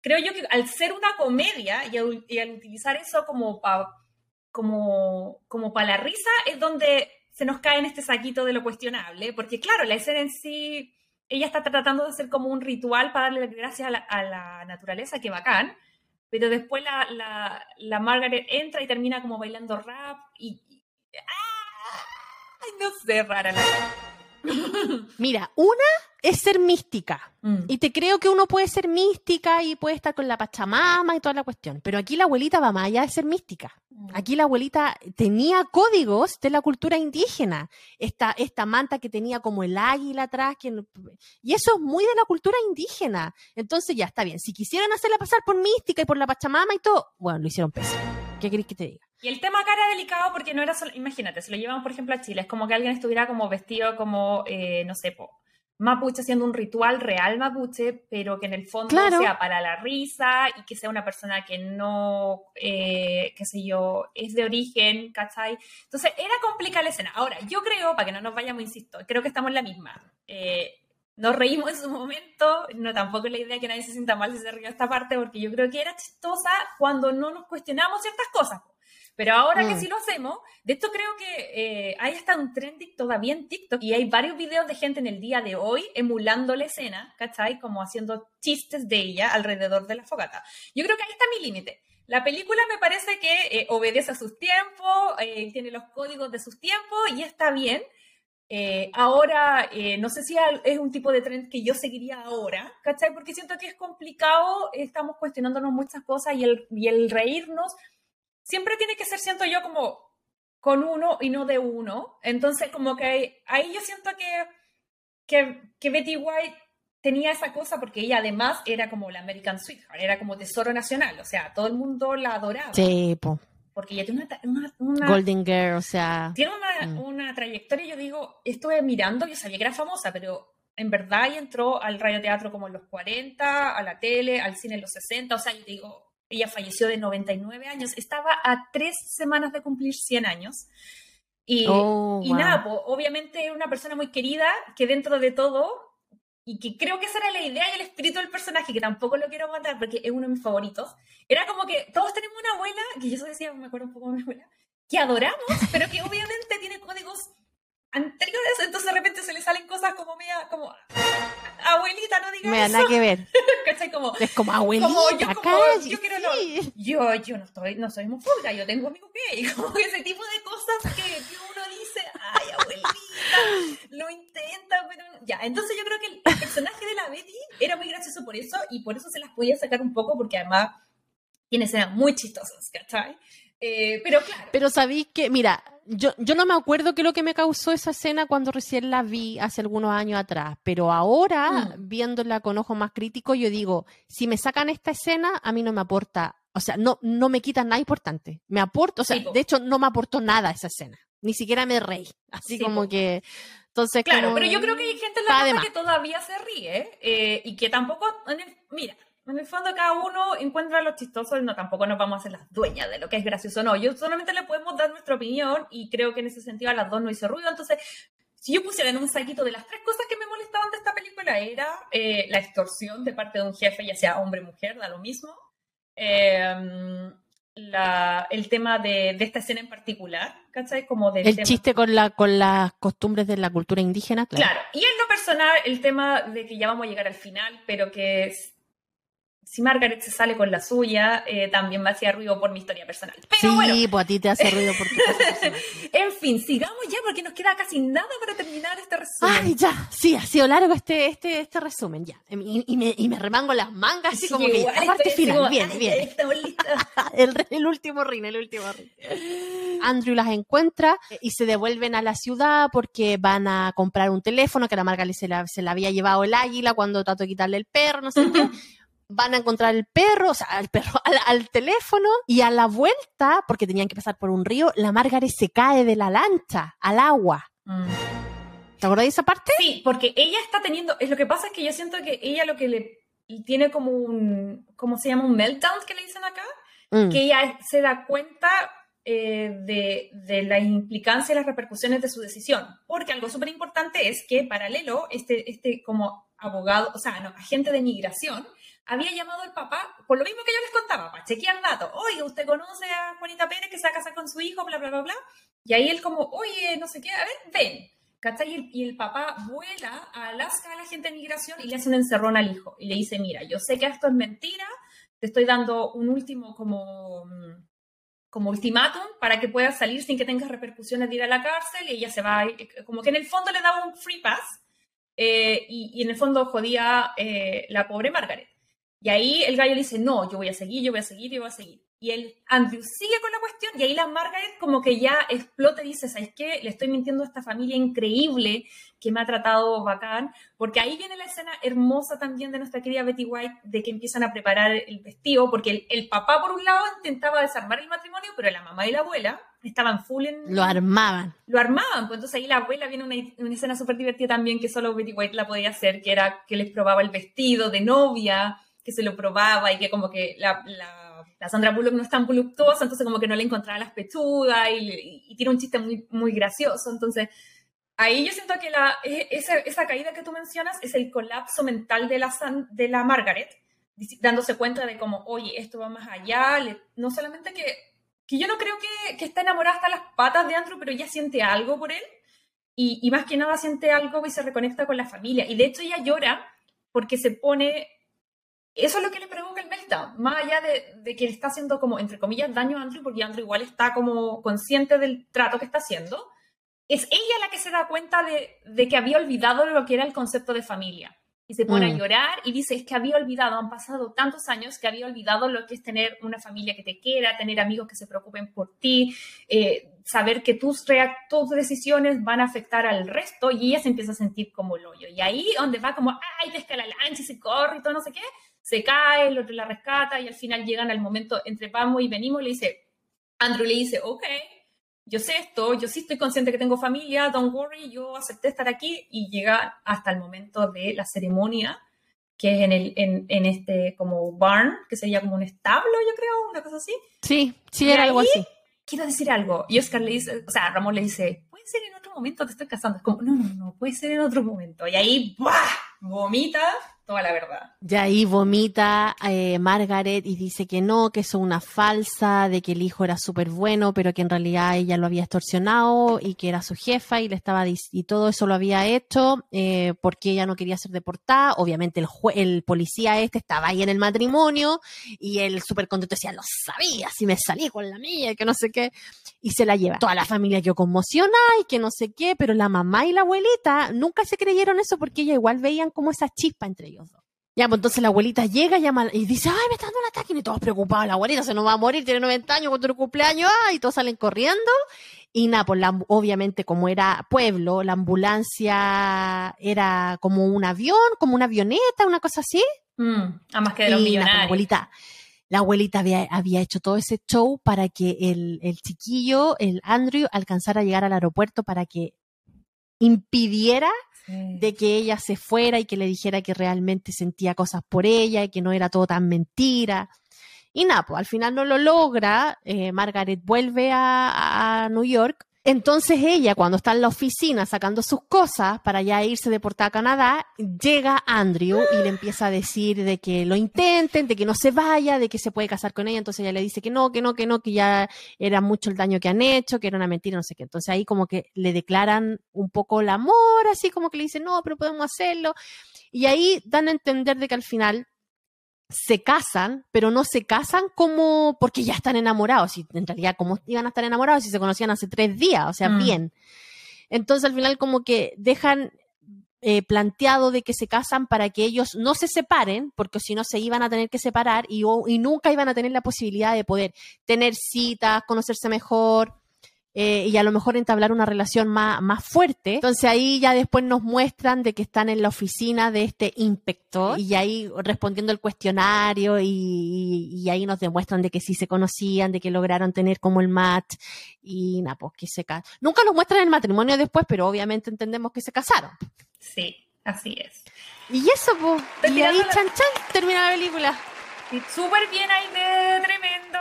creo yo que al ser una comedia y al, utilizar eso como para la risa, es donde se nos cae en este saquito de lo cuestionable, porque claro, la escena en sí, ella está tratando de hacer como un ritual para darle gracias a la, naturaleza, que bacán, pero después la, la, Margaret entra y termina como bailando rap y... ¡ah! No sé, rara la... Mira, una es ser mística. Mm. Y te creo que uno puede ser mística y puede estar con la Pachamama y toda la cuestión. Pero aquí la abuelita va más allá de ser mística. Mm. Aquí la abuelita tenía códigos de la cultura indígena. Esta, esta manta que tenía como el águila atrás. Que, y eso es muy de la cultura indígena. Entonces ya está bien. Si quisieran hacerla pasar por mística y por la Pachamama y todo, bueno, lo hicieron pésimo. ¿Qué querés que te diga? Y el tema acá era delicado porque no era solo, imagínate, se lo llevan por ejemplo a Chile, es como que alguien estuviera como vestido como, eh, no sé, po, mapuche haciendo un ritual real mapuche, pero que en el fondo sea para la risa y que sea una persona que no, eh, qué sé yo, es de origen, ¿cachai? Entonces era complicada la escena. Ahora, yo creo, para que no nos vayamos, insisto, creo que estamos en la misma. Eh, nos reímos en su momento, no tampoco es la idea que nadie se sienta mal si se ríe esta parte, porque yo creo que era chistosa cuando no nos cuestionamos ciertas cosas. Pero ahora que mm. sí lo hacemos, de esto creo que eh, hay hasta un trending todavía en TikTok y hay varios videos de gente en el día de hoy emulando la escena, ¿cachai? Como haciendo chistes de ella alrededor de la fogata. Yo creo que ahí está mi límite. La película me parece que eh, obedece a sus tiempos, eh, tiene los códigos de sus tiempos y está bien. ahora, no sé si es un tipo de trend que yo seguiría ahora, ¿cachai? Porque siento que es complicado, estamos cuestionándonos muchas cosas y el, y el reírnos siempre tiene que ser, siento yo, como con uno y no de uno. Entonces, como que ahí yo siento que, que, que Betty White tenía esa cosa porque ella además era como la American Sweetheart, era como tesoro nacional, o sea, todo el mundo la adoraba. Sí, Porque ella tiene una, Golden Girl, o sea... Tiene una, mm. una trayectoria, yo digo, estuve mirando, yo sabía que era famosa, pero en verdad ella entró al radioteatro como en los 40, a la tele, al cine en los 60, o sea, yo digo, ella falleció de 99 años, estaba a tres semanas de cumplir 100 años. Y, oh, nada, obviamente era una persona muy querida que dentro de todo, y que creo que esa era la idea y el espíritu del personaje, que tampoco lo quiero matar porque es uno de mis favoritos, era como que todos tenemos una abuela, que yo decía, me acuerdo un poco de mi abuela, que adoramos, pero que obviamente tiene códigos anteriores, entonces de repente se le salen cosas como media, como abuelita, no digas Me da nada que ver. Como, es como abuelita, como, yo, como, yo, quiero yo, yo no estoy, no soy homofóbica, yo tengo amigo gay, como ese tipo de cosas que, uno dice, ay, abuelita, lo intenta, pero ya. Entonces yo creo que el, personaje de la Betty era muy gracioso por eso y por eso se las podía sacar un poco porque además tiene escenas muy chistosas, ¿cachai? Eh, pero claro. Pero sabéis que, mira, yo, yo no me acuerdo qué es lo que me causó esa escena cuando recién la vi hace algunos años atrás, pero ahora, mm. viéndola con ojo más crítico, yo digo, si me sacan esta escena, a mí no me aporta, o sea, no, no me quitan nada importante. Me aporta, o sea, de hecho, no me aportó nada esa escena. Ni siquiera me reí. Así como que. Entonces, claro, pero yo creo que hay gente en la casa que todavía se ríe eh, y que tampoco. Mira, en el fondo cada uno encuentra lo chistoso y no tampoco nos vamos a hacer las dueñas de lo que es gracioso no. Yo solamente le podemos dar nuestra opinión y creo que en ese sentido a las dos no hizo ruido. Entonces, si yo pusiera en un saquito de las tres cosas que me molestaban de esta película era eh, la extorsión de parte de un jefe, ya sea hombre o mujer, da lo mismo. Em, el tema de, esta escena en particular, ¿cachai? Como el chiste con, la, con las costumbres de la cultura indígena, claro. Claro, y en lo personal, el tema de que ya vamos a llegar al final, pero que si Margaret se sale con la suya, eh, también me hacía ruido por mi historia personal. sí, pues a ti te hace ruido por tu en fin, sigamos ya porque nos queda casi nada para terminar este resumen. Ay, ya, sí, ha sido largo este, este, este resumen, ya. Y, me, y me, remango las mangas, así como que la parte final, viene, viene. el, el último ring, el último ring. Andrew las encuentra y se devuelven a la ciudad porque van a comprar un teléfono que la Margaret se la, se la había llevado el águila cuando trató de quitarle el perro, no sé qué van a encontrar el perro, o sea, al perro, al, teléfono y a la vuelta, porque tenían que pasar por un río, la Margaret se cae de la lancha al agua. Mm. ¿Te acuerdas de esa parte? Sí, porque ella está teniendo, es lo que pasa es que yo siento que ella lo que le tiene como un, ¿cómo se llama? Un meltdown que le dicen acá, mm. que ella se da cuenta eh, de, de, la implicancia y las repercusiones de su decisión. Porque algo súper importante es que paralelo, este, este como abogado, o sea, no, agente de migración, había llamado al papá, por lo mismo que yo les contaba, para chequear datos. Oye, usted conoce a Juanita Pérez que se va a casar con su hijo, bla, bla, bla, bla. Y ahí él como, oye, no sé qué, a ver, ven. ¿Cachai? Y el, papá vuela a Alaska a la gente de migración y le hace un encerrón al hijo. Y le dice, mira, yo sé que esto es mentira, te estoy dando un último como, como ultimátum para que puedas salir sin que tengas repercusiones de ir a la cárcel. Y ella se va, como que en el fondo le daba un free pass. Eh, y, en el fondo jodía eh, la pobre Margaret. Y ahí el gallo le dice, no, yo voy a seguir, yo voy a seguir, yo voy a seguir. Y el Andrew sigue con la cuestión y ahí la Margaret como que ya explota y dice, ¿sabes qué? Le estoy mintiendo a esta familia increíble que me ha tratado bacán, porque ahí viene la escena hermosa también de nuestra querida Betty White, de que empiezan a preparar el vestido, porque el, papá por un lado intentaba desarmar el matrimonio, pero la mamá y la abuela estaban full en... Lo armaban. Lo armaban, pues entonces ahí la abuela viene una, una escena súper divertida también que solo Betty White la podía hacer, que era que les probaba el vestido de novia, que se lo probaba y que como que la, la, Sandra Bullock no es tan voluptuosa, entonces como que no le encontraba las pechugas y, tiene un chiste muy, muy gracioso. Entonces, ahí yo siento que la, e, esa, esa, caída que tú mencionas es el colapso mental de la, de la Margaret, dándose cuenta de como, oye, esto va más allá, no solamente que, que yo no creo que, que, está enamorada hasta las patas de Andrew, pero ella siente algo por él, y, y, más que nada siente algo y se reconecta con la familia, y de hecho ella llora porque se pone, eso es lo que le provoca el meltdown, más allá de, de que le está haciendo como, entre comillas, daño a Andrew, porque Andrew igual está como consciente del trato que está haciendo, es ella la que se da cuenta de, que había olvidado lo que era el concepto de familia. Y se pone a mm. llorar y dice, es que había olvidado, han pasado tantos años que había olvidado lo que es tener una familia que te quiera, tener amigos que se preocupen por ti, eh, saber que tus, tus decisiones van a afectar al resto y ella se empieza a sentir como el hoyo. Y ahí donde va como, ay, pesca la lancha y se corre y todo no sé qué, se cae, el otro la rescata y al final llegan al momento entre vamos y venimos le dice, Andrew le dice, ok, yo sé esto, yo sí estoy consciente que tengo familia, don't worry, yo acepté estar aquí y llega hasta el momento de la ceremonia, que es en, el, en, en este como barn, que sería como un establo, yo creo, una cosa así. Sí, sí, era algo así. Quiero decir algo. Y Oscar le dice, o sea, Ramón le dice, puede ser en otro momento, te estoy casando. Es como, no, no, no, puede ser en otro momento. Y ahí, ¡buah! vomita toda la verdad. Y ahí vomita eh, Margaret y dice que no, que eso es una falsa, de que el hijo era súper bueno, pero que en realidad ella lo había extorsionado y que era su jefa y le estaba y todo eso lo había hecho eh, porque ella no quería ser deportada. Obviamente el, el policía este estaba ahí en el matrimonio y él súper contento decía, lo sabía, si me salí con la mía, que no sé qué, y se la lleva. Toda la familia quedó conmocionada y que no sé qué, pero la mamá y la abuelita nunca se creyeron eso porque ella igual veían como esa chispa entre ellos dos. Ya, pues entonces la abuelita llega llama, y dice, ay, me está dando un ataque, y todos preocupados, la abuelita se nos va a morir, tiene 90 años, cuando el cumpleaños, ah, y todos salen corriendo. Y nada, pues obviamente como era pueblo, la ambulancia era como un avión, como una avioneta, una cosa así. Mm, además que de los millonarios. la abuelita, la abuelita había, había, hecho todo ese show para que el, el chiquillo, el Andrew, alcanzara a llegar al aeropuerto para que impidiera de que ella se fuera y que le dijera que realmente sentía cosas por ella y que no era todo tan mentira. Y nada, pues al final no lo logra, eh, Margaret vuelve a, a New York entonces ella, cuando está en la oficina sacando sus cosas para ya irse deportada a Canadá, llega Andrew y le empieza a decir de que lo intenten, de que no se vaya, de que se puede casar con ella. Entonces ella le dice que no, que no, que no, que ya era mucho el daño que han hecho, que era una mentira, no sé qué. Entonces ahí como que le declaran un poco el amor, así como que le dicen, no, pero podemos hacerlo. Y ahí dan a entender de que al final se casan, pero no se casan como porque ya están enamorados. Y en realidad, ¿cómo iban a estar enamorados si se conocían hace tres días? O sea, mm. bien. Entonces, al final, como que dejan eh, planteado de que se casan para que ellos no se separen, porque si no se iban a tener que separar y, y nunca iban a tener la posibilidad de poder tener citas, conocerse mejor, eh, y a lo mejor entablar una relación más, más fuerte. Entonces ahí ya después nos muestran de que están en la oficina de este inspector y ahí respondiendo el cuestionario y, y, ahí nos demuestran de que sí se conocían, de que lograron tener como el match y nada, pues que se casan. Nunca nos muestran el matrimonio después, pero obviamente entendemos que se casaron. Sí, así es. Y eso, pues, y ahí chan chan termina la película. Súper bien, Aide, tremendo.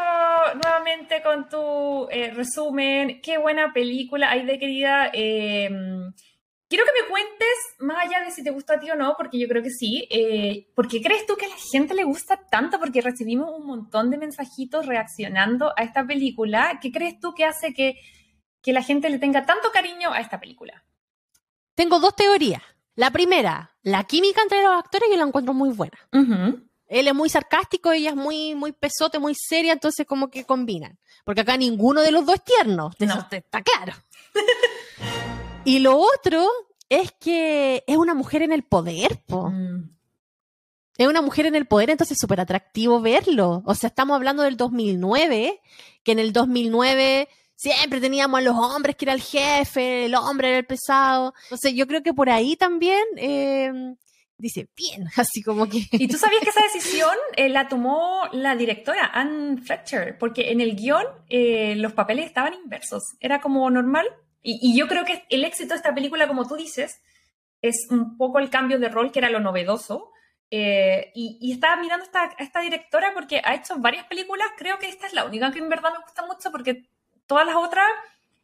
Nuevamente con tu eh, resumen. Qué buena película, Aide, querida. Em, quiero que me cuentes, más allá de si te gusta a ti o no, porque yo creo que sí. Eh, ¿Por qué crees tú que a la gente le gusta tanto? Porque recibimos un montón de mensajitos reaccionando a esta película. ¿Qué crees tú que hace que, que la gente le tenga tanto cariño a esta película? Tengo dos teorías. La primera, la química entre los actores yo la encuentro muy buena. Él es muy sarcástico, ella es muy, muy pesote, muy seria, entonces como que combinan. Porque acá ninguno de los dos es tierno, eso está claro. y lo otro es que es una mujer en el poder, po. Mm. Es una mujer en el poder, entonces es súper atractivo verlo. O sea, estamos hablando del 2009, que en el 2009 siempre teníamos a los hombres que era el jefe, el hombre era el pesado. Entonces yo creo que por ahí también eh, dice, bien, así como que... ¿Y tú sabías que esa decisión eh, la tomó la directora, Anne Fletcher? Porque en el guion eh, los papeles estaban inversos, era como normal. Y, yo creo que el éxito de esta película, como tú dices, es un poco el cambio de rol, que era lo novedoso. Eh, y, estaba mirando esta, a esta directora porque ha hecho varias películas, creo que esta es la única que en verdad me gusta mucho porque todas las otras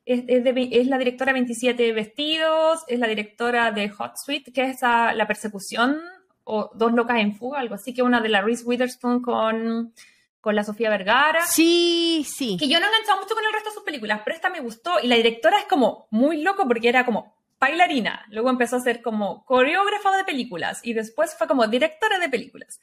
es, la directora 27 Vestidos, es la directora de Hot Suite, que es la persecución o Dos locas en fuga, algo así, que una de la Reese Witherspoon con, con la Sofía Vergara. Sí, sí. Que yo no he enganchado mucho con el resto de sus películas, pero esta me gustó. Y la directora es como muy loco porque era como bailarina, luego empezó a ser como coreógrafa de películas y después fue como directora de películas.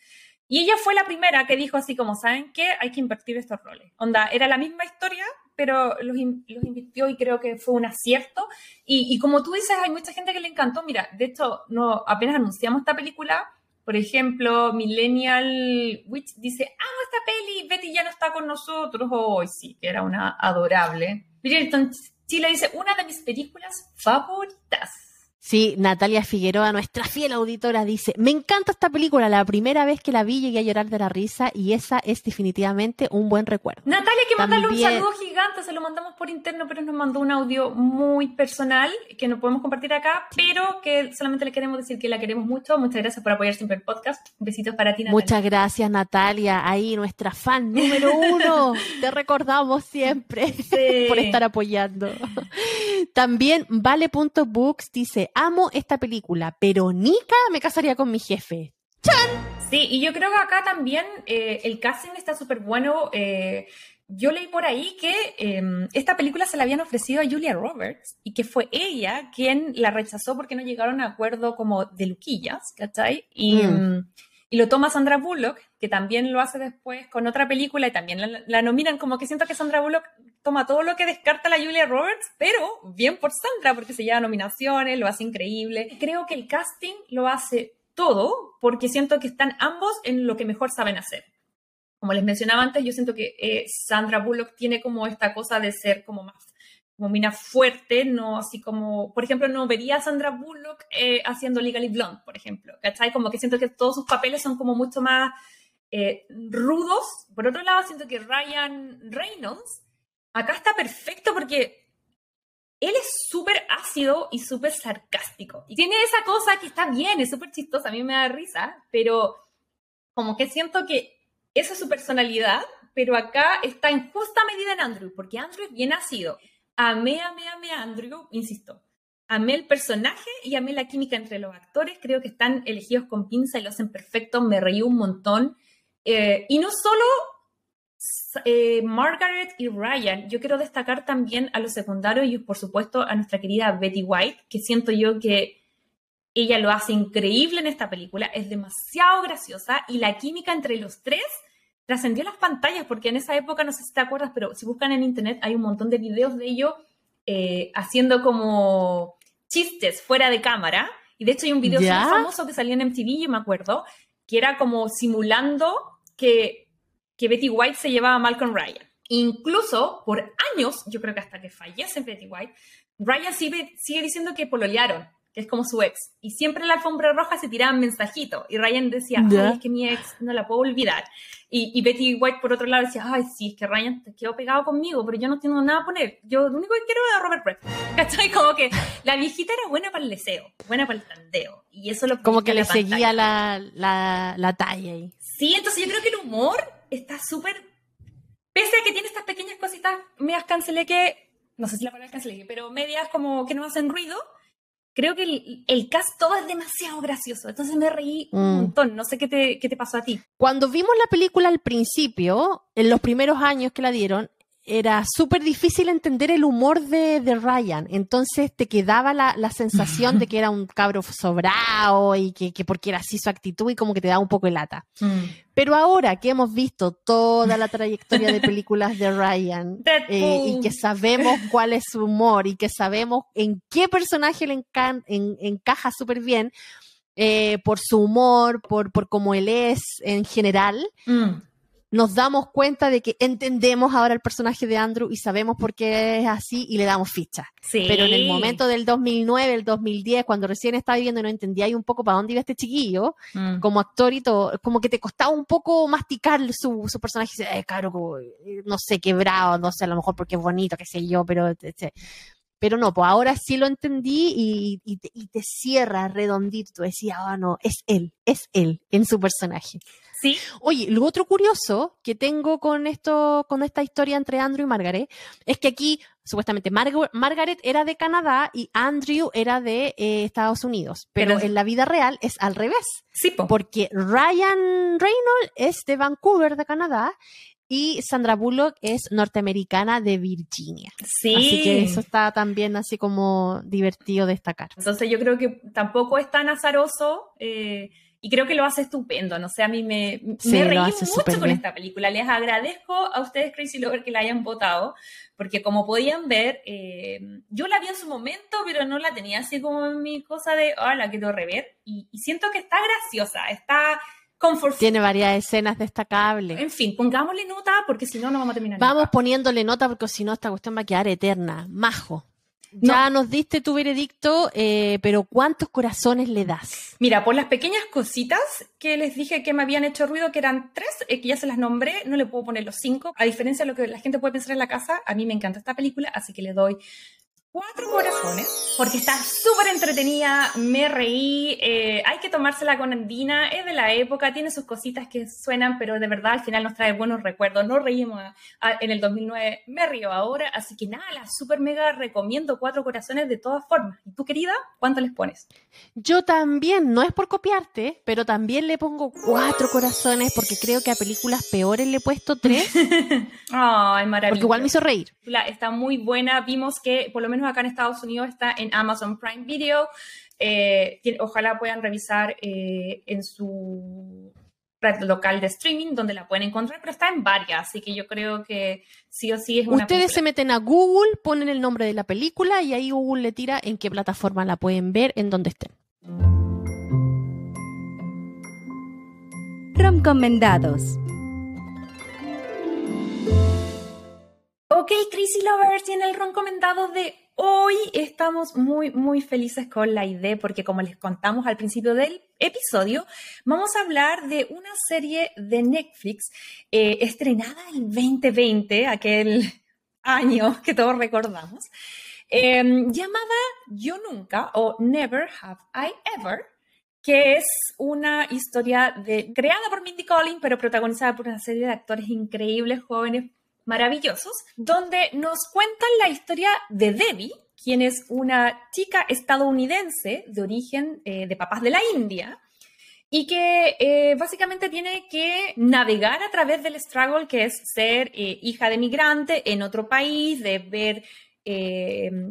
Y ella fue la primera que dijo así como, ¿saben qué? Hay que invertir estos roles. Onda, era la misma historia, pero los, los invirtió y creo que fue un acierto. Y, y, como tú dices, hay mucha gente que le encantó. Mira, de hecho, no, apenas anunciamos esta película, por ejemplo, Millennial Witch dice, amo esta peli, Betty ya no está con nosotros. Hoy sí, que era una adorable. Bridgerton Chile dice, una de mis películas favoritas. Sí, Natalia Figueroa, nuestra fiel auditora, dice, me encanta esta película, la primera vez que la vi llegué a llorar de la risa y esa es definitivamente un buen recuerdo. Natalia, que mandarle un saludo gigante, se lo mandamos por interno, pero nos mandó un audio muy personal que no podemos compartir acá, pero que solamente le queremos decir que la queremos mucho. Muchas gracias por apoyar siempre el podcast. Besitos para ti, Natalia. Muchas gracias, Natalia, ahí nuestra fan número uno. Te recordamos siempre por estar apoyando. También Vale.books dice, amo esta película, pero Nika me casaría con mi jefe. ¡Chan! Sí, y yo creo que acá también eh, el casting está súper bueno. Eh, yo leí por ahí que em, esta película se la habían ofrecido a Julia Roberts y que fue ella quien la rechazó porque no llegaron a acuerdo como de luquillas, ¿cachai? Y, mm. Em, y lo toma Sandra Bullock, que también lo hace después con otra película y también la, nominan, como que siento que Sandra Bullock toma todo lo que descarta la Julia Roberts, pero bien por Sandra, porque se lleva nominaciones, lo hace increíble. Creo que el casting lo hace todo, porque siento que están ambos en lo que mejor saben hacer. Como les mencionaba antes, yo siento que eh, Sandra Bullock tiene como esta cosa de ser como más como mina fuerte, no así como, por ejemplo, no vería a Sandra Bullock eh, haciendo Legally Blonde, por ejemplo, ¿cachai? Como que siento que todos sus papeles son como mucho más eh, rudos. Por otro lado, siento que Ryan Reynolds acá está perfecto porque él es súper ácido y súper sarcástico. Y tiene esa cosa que está bien, es súper chistosa, a mí me da risa, pero como que siento que esa es su personalidad, pero acá está en justa medida en Andrew, porque Andrew es bien ácido amé, amé, amé a Andrew, insisto. Amé el personaje y amé la química entre los actores. Creo que están elegidos con pinza y lo hacen perfecto. Me reí un montón. Eh, y no solo eh, Margaret y Ryan, yo quiero destacar también a los secundarios y por supuesto a nuestra querida Betty White, que siento yo que ella lo hace increíble en esta película, es demasiado graciosa y la química entre los tres trascendió las pantallas, porque en esa época, no sé si te acuerdas, pero si buscan en internet hay un montón de videos de ellos eh, haciendo como chistes fuera de cámara. Y de hecho hay un video muy famoso que salió en MTV, yo me acuerdo, que era como simulando que, que Betty White se llevaba mal con Ryan. Incluso por años, yo creo que hasta que fallece Betty White, Ryan sigue, sigue diciendo que pololearon que es como su ex. Y siempre en la alfombra roja se tiraban mensajitos. Y Ryan decía, ay, es que mi ex no la puedo olvidar. Y, Betty White, por otro lado, decía, ay, sí, es que Ryan te quedó pegado conmigo, pero yo no tengo nada a poner. Yo lo único que quiero es a Robert Redford. ¿Cachai? Como que la viejita era buena para el deseo, buena para el tandeo. Y eso lo Como que le seguía la, la, la talla ahí. Sí, entonces yo creo que el humor está súper... Pese a que tiene estas pequeñas cositas medias cancelé que... No sé si la palabra cancelé, pero medias como que no hacen ruido creo que el, el, cast todo es demasiado gracioso. Entonces me reí un mm. montón. No sé qué te, qué te pasó a ti. Cuando vimos la película al principio, en los primeros años que la dieron, era súper difícil entender el humor de, de, Ryan. Entonces te quedaba la, la sensación de que era un cabro sobrado y que, que, porque era así su actitud y como que te daba un poco de lata. Mm. Pero ahora que hemos visto toda la trayectoria de películas de Ryan eh, y que sabemos cuál es su humor y que sabemos en qué personaje le encaja súper bien, eh, por su humor, por, por cómo él es en general, mm nos damos cuenta de que entendemos ahora el personaje de Andrew y sabemos por qué es así y le damos ficha. Pero en el momento del 2009, el 2010, cuando recién estaba viviendo y no entendía ahí un poco para dónde iba este chiquillo, mm. como actor y todo, como que te costaba un poco masticar su, su personaje. Eh, claro, no sé, quebrado, no sé, a lo mejor porque es bonito, qué sé yo, pero... Este, Pero no, pues ahora sí lo entendí y, y, te, cierra redondito. Decía, oh no, es él, es él en su personaje. Sí. Oye, lo otro curioso que tengo con esto, con esta historia entre Andrew y Margaret, es que aquí supuestamente Margaret era de Canadá y Andrew era de eh, Estados Unidos, pero, en la vida real es al revés. Sí, porque Ryan Reynolds es de Vancouver, de Canadá, y Sandra Bullock es norteamericana de Virginia. Sí. Así que eso está también así como divertido destacar. Entonces yo creo que tampoco es tan azaroso. Eh, y creo que lo hace estupendo, no sé, a mí me, me reí mucho con esta película. Les agradezco a ustedes, Crazy Lover, que la hayan votado, porque como podían ver, eh, yo la vi en su momento, pero no la tenía así como en mi cosa de, oh, la quiero rever, y, y siento que está graciosa, está Comfort Tiene varias escenas destacables. En fin, pongámosle nota porque si no, no vamos a terminar. Vamos poniéndole nota porque si no, esta cuestión va a quedar eterna. Majo. Ya nos diste tu veredicto, eh, pero ¿cuántos corazones le das? Mira, por las pequeñas cositas que les dije que me habían hecho ruido, que eran tres, eh, que ya se las nombré, no le puedo poner los cinco. A diferencia de lo que la gente puede pensar en la casa, a mí me encanta esta película, así que le doy cuatro corazones, porque está súper entretenida, me reí, eh, hay que tomársela con Andina, es de la época, tiene sus cositas que suenan, pero de verdad al final nos trae buenos recuerdos, nos reímos en el 2009, me río ahora, así que nada, la súper mega recomiendo cuatro corazones de todas formas. ¿Y tú querida, cuánto les pones? Yo también, no es por copiarte, pero también le pongo cuatro corazones porque creo que a películas peores le he puesto tres. Ay, maravilloso. Porque igual me hizo reír. Está muy buena, vimos que por lo menos acá en Estados Unidos está en Amazon Prime Video. Eh, ojalá puedan revisar eh, en su red local de streaming donde la pueden encontrar, pero está en varias, así que yo creo que sí o sí es una Ustedes se meten a Google, ponen el nombre de la película y ahí Google le tira en qué plataforma la pueden ver, en donde estén. Recomendados. Ok, Crazy Lovers, y en el recomendado de hoy estamos muy, muy felices con la idea porque como les contamos al principio del episodio, vamos a hablar de una serie de Netflix eh, estrenada en 2020, aquel año que todos recordamos, em, llamada Yo Nunca o Never Have I Ever que es una historia creada por Mindy Collins, pero protagonizada por una serie de actores increíbles, jóvenes, maravillosos, donde nos cuentan la historia de Debbie, quien es una chica estadounidense de origen eh, de papás de la India y que eh, básicamente tiene que navegar a través del struggle que es ser eh, hija de migrante en otro país, de ver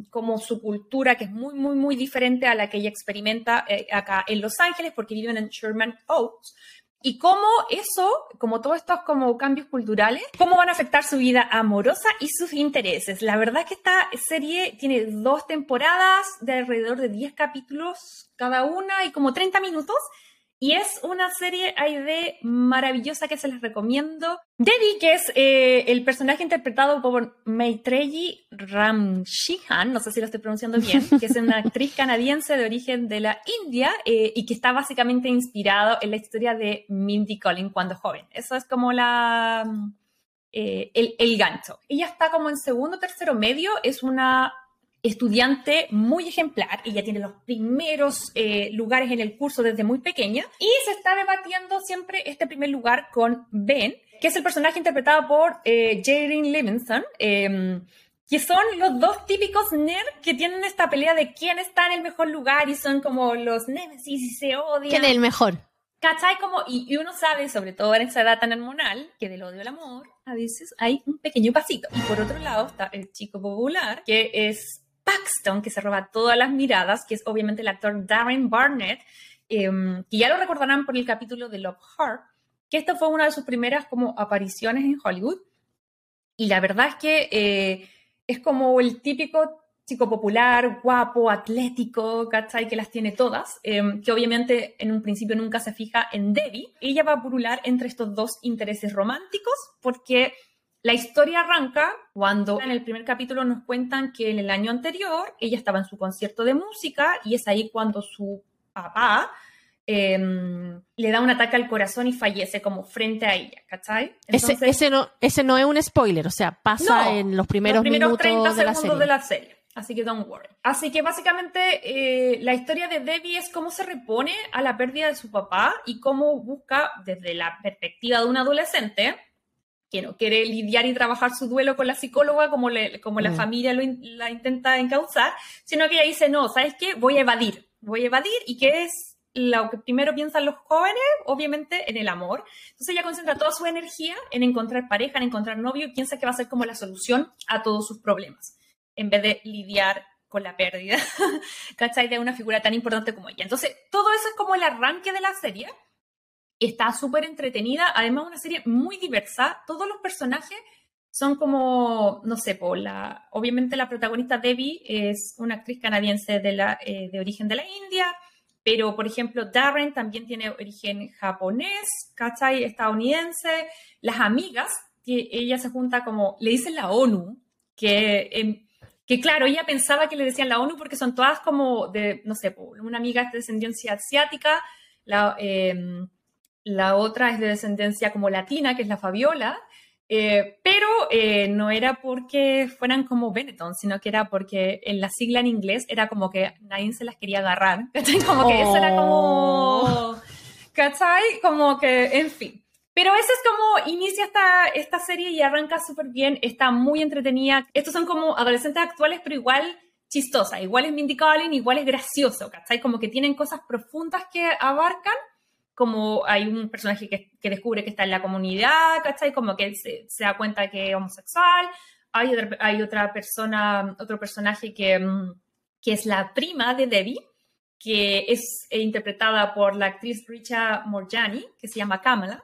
cómo su cultura, que es muy, muy, muy diferente a la que ella experimenta acá en Los Ángeles, porque viven en Sherman Oaks, y cómo eso, como todos estos como cambios culturales, cómo van a afectar su vida amorosa y sus intereses. La verdad es que esta serie tiene dos temporadas de alrededor de 10 capítulos cada una y como 30 minutos y es una serie de maravillosa que se les recomiendo. Debbie, que es eh, el personaje interpretado por Maitreyi Ramshihan, no sé si lo estoy pronunciando bien, que es una actriz canadiense de origen de la India eh, y que está básicamente inspirado en la historia de Mindy Collins cuando joven. Eso es como la... Eh, el, el gancho. Ella está como en segundo, tercero medio, es una estudiante muy ejemplar, ella tiene los primeros eh, lugares en el curso desde muy pequeña y se está debatiendo siempre este primer lugar con Ben, que es el personaje interpretado por eh, Jaren Livingston. Em, que son los dos típicos nerds que tienen esta pelea de quién está en el mejor lugar y son como los nemesis y se odian. ¿Quién es el mejor? ¿Cachai? Como, y, y, uno sabe, sobre todo en esa edad tan hormonal, que del odio al amor a veces hay un pequeño pasito. Y por otro lado está el chico popular, que es Paxton, que se roba todas las miradas, que es obviamente el actor Darren Barnett, em, que ya lo recordarán por el capítulo de Love Heart, que esta fue una de sus primeras como apariciones en Hollywood. Y la verdad es que eh, es como el típico chico popular, guapo, atlético, ¿cachai? Que las tiene todas, em, que obviamente en un principio nunca se fija en Debbie. Ella va a purular entre estos dos intereses románticos porque la historia arranca cuando en el primer capítulo nos cuentan que en el año anterior ella estaba en su concierto de música y es ahí cuando su papá em, le da un ataque al corazón y fallece como frente a ella, ¿cachai? ese, no, ese no es un spoiler, o sea, pasa en los primeros, minutos 30 de la serie. de la serie. así que don't worry. Así que básicamente eh, la historia de Debbie es cómo se repone a la pérdida de su papá y cómo busca desde la perspectiva de un adolescente que no quiere lidiar y trabajar su duelo con la psicóloga como, como la mm. familia lo la intenta encauzar, sino que ella dice, no, ¿sabes qué? Voy a evadir, voy a evadir y qué es lo que primero piensan los jóvenes, obviamente, en el amor. Entonces ella concentra toda su energía en encontrar pareja, en encontrar novio y piensa que va a ser como la solución a todos sus problemas, en vez de lidiar con la pérdida, ¿cachai? De una figura tan importante como ella. Entonces, todo eso es como el arranque de la serie Está súper entretenida, además una serie muy diversa. Todos los personajes son como, no sé, por la, obviamente la protagonista Debbie es una actriz canadiense de, la, eh, de origen de la India, pero por ejemplo Darren también tiene origen japonés, ¿cachai? Estadounidense. Las amigas, que ella se junta como, le dicen la ONU, que, em, que claro, ella pensaba que le decían la ONU porque son todas como de, no sé, una amiga de descendencia asiática, la... Eh, la otra es de descendencia como latina, que es la Fabiola, eh, pero eh, no era porque fueran como Benetton, sino que era porque en la sigla en inglés era como que nadie se las quería agarrar. Como que eso era como. Oh. ¿Cachai? Como que, en fin. Pero esa es como inicia esta, esta serie y arranca súper bien, está muy entretenida. Estos son como adolescentes actuales, pero igual chistosa. Igual es Mindy Kaling, igual es gracioso, ¿cachai? Como que tienen cosas profundas que abarcan como hay un personaje que, descubre que está en la comunidad, ¿cachai? Como que se, se da cuenta que es homosexual. Hay otra, hay otra persona, otro personaje que, mm, que es la prima de Debbie, que es interpretada por la actriz Richa Morjani, que se llama Kamala,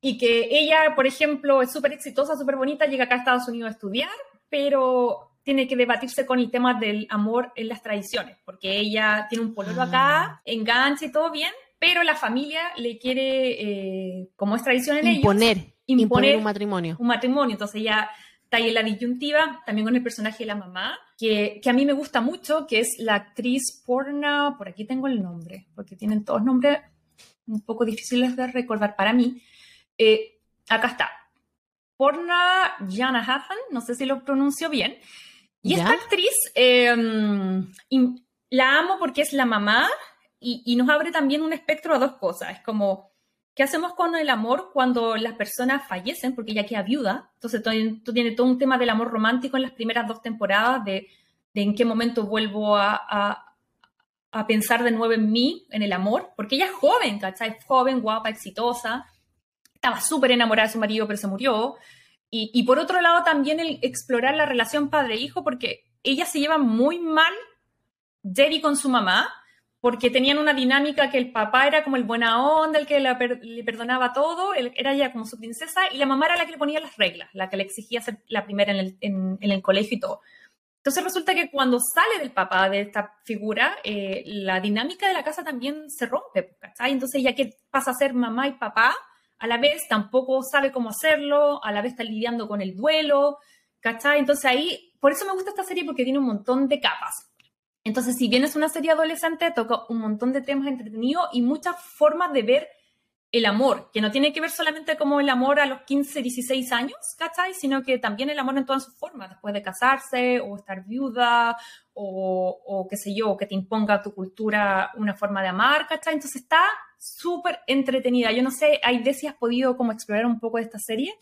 y que ella, por ejemplo, es súper exitosa, súper bonita, llega acá a Estados Unidos a estudiar, pero tiene que debatirse con el tema del amor en las tradiciones, porque ella tiene un pololo acá, ah. engancha y todo bien, pero la familia le quiere, eh, como es tradición en imponer, ellos, imponer, un matrimonio. Un matrimonio, entonces ya está ahí en la disyuntiva, también con el personaje de la mamá, que, que, a mí me gusta mucho, que es la actriz Porna, por aquí tengo el nombre, porque tienen todos nombres un poco difíciles de recordar para mí. Eh, acá está. Porna Jana Hathan, no sé si lo pronuncio bien. Y esta actriz em, la amo porque es la mamá y, nos abre también un espectro a dos cosas. Es como, ¿qué hacemos con el amor cuando las personas fallecen? Porque ella queda viuda. Entonces, tú, tienes todo un tema del amor romántico en las primeras dos temporadas, de, en qué momento vuelvo a, a, pensar de nuevo en mí, en el amor. Porque ella es joven, ¿cachai? Joven, guapa, exitosa. Estaba súper enamorada de su marido, pero se murió. Y, y por otro lado, también el explorar la relación padre-hijo, porque ella se lleva muy mal, Jerry con su mamá, porque tenían una dinámica que el papá era como el buena onda, el que le perdonaba todo, era ella como su princesa, y la mamá era la que le ponía las reglas, la que le exigía ser la primera en el, colegio y todo. Entonces resulta que cuando sale del papá de esta figura, eh, la dinámica de la casa también se rompe, ¿cachai? Entonces ya que pasa a ser mamá y papá, a la vez tampoco sabe cómo hacerlo, a la vez está lidiando con el duelo, ¿cachai? Entonces ahí, por eso me gusta esta serie porque tiene un montón de capas. Entonces, si bien es una serie adolescente, toca un montón de temas entretenidos y muchas formas de ver el amor, que no tiene que ver solamente como el amor a los 15, 16 años, ¿cachai? Sino que también el amor en todas sus formas, después de casarse o estar viuda o, o qué sé yo, que te imponga tu cultura una forma de amar, ¿cachai? Entonces está súper entretenida. Yo no sé, ¿hay si has podido como explorar un poco de esta serie?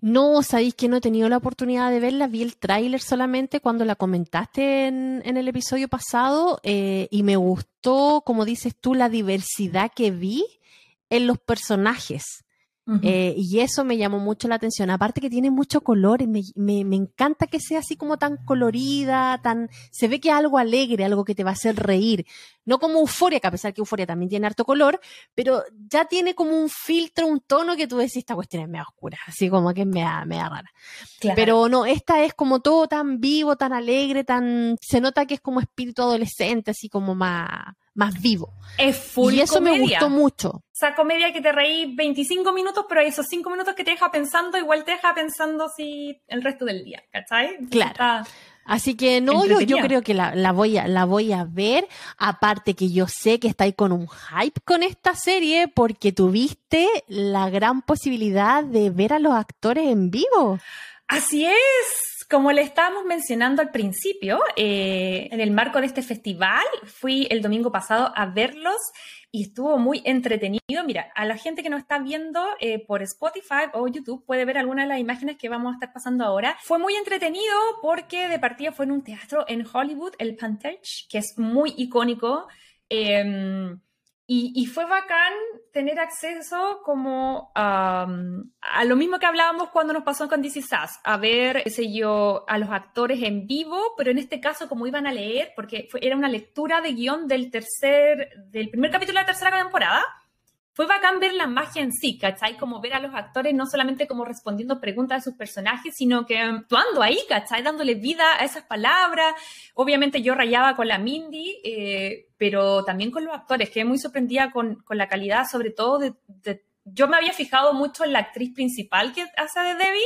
No, sabéis que no he tenido la oportunidad de verla, vi el tráiler solamente cuando la comentaste en, el episodio pasado eh, y me gustó, como dices tú, la diversidad que vi en los personajes. Eh, y eso me llamó mucho la atención. Aparte que tiene mucho color y me, me, encanta que sea así como tan colorida, tan... Se ve que es algo alegre, algo que te va a hacer reír. No como Euforia, que a pesar que Euforia también tiene harto color, pero ya tiene como un filtro, un tono que tú decís, esta cuestión es medio oscura, así como que es media, media rara. Pero no, esta es como todo tan vivo, tan alegre, tan... Se nota que es como espíritu adolescente, así como más más vivo. Es full Y eso me gustó mucho. Esa comedia que te reí 25 minutos, pero esos 5 minutos que te deja pensando, igual te deja pensando si el resto del día, ¿cachai? Claro. Así que no, yo, yo, creo que la, voy a, la voy a ver. Aparte que yo sé que estáis con un hype con esta serie porque tuviste la gran posibilidad de ver a los actores en vivo. Así es Como le estábamos mencionando al principio, eh, en el marco de este festival, fui el domingo pasado a verlos y estuvo muy entretenido. Mira, a la gente que nos está viendo eh, por Spotify o YouTube puede ver algunas de las imágenes que vamos a estar pasando ahora. Fue muy entretenido porque de partida fue en un teatro en Hollywood, el Pantage, que es muy icónico. Em, y, fue bacán tener acceso como a lo mismo que hablábamos cuando nos pasó con DC Sass, a ver, qué sé yo, a los actores en vivo, pero en este caso como iban a leer, porque era una lectura de guion del tercer, del primer capítulo de la tercera temporada, fue bacán ver la magia en sí, ¿cachai? Como ver a los actores no solamente como respondiendo preguntas de sus personajes, sino que actuando ahí, ¿cachai? Dándole vida a esas palabras. Obviamente yo rayaba con la Mindy, eh, pero también con los actores, que muy sorprendida con, con la calidad, sobre todo de, Yo me había fijado mucho en la actriz principal que hace de Debbie,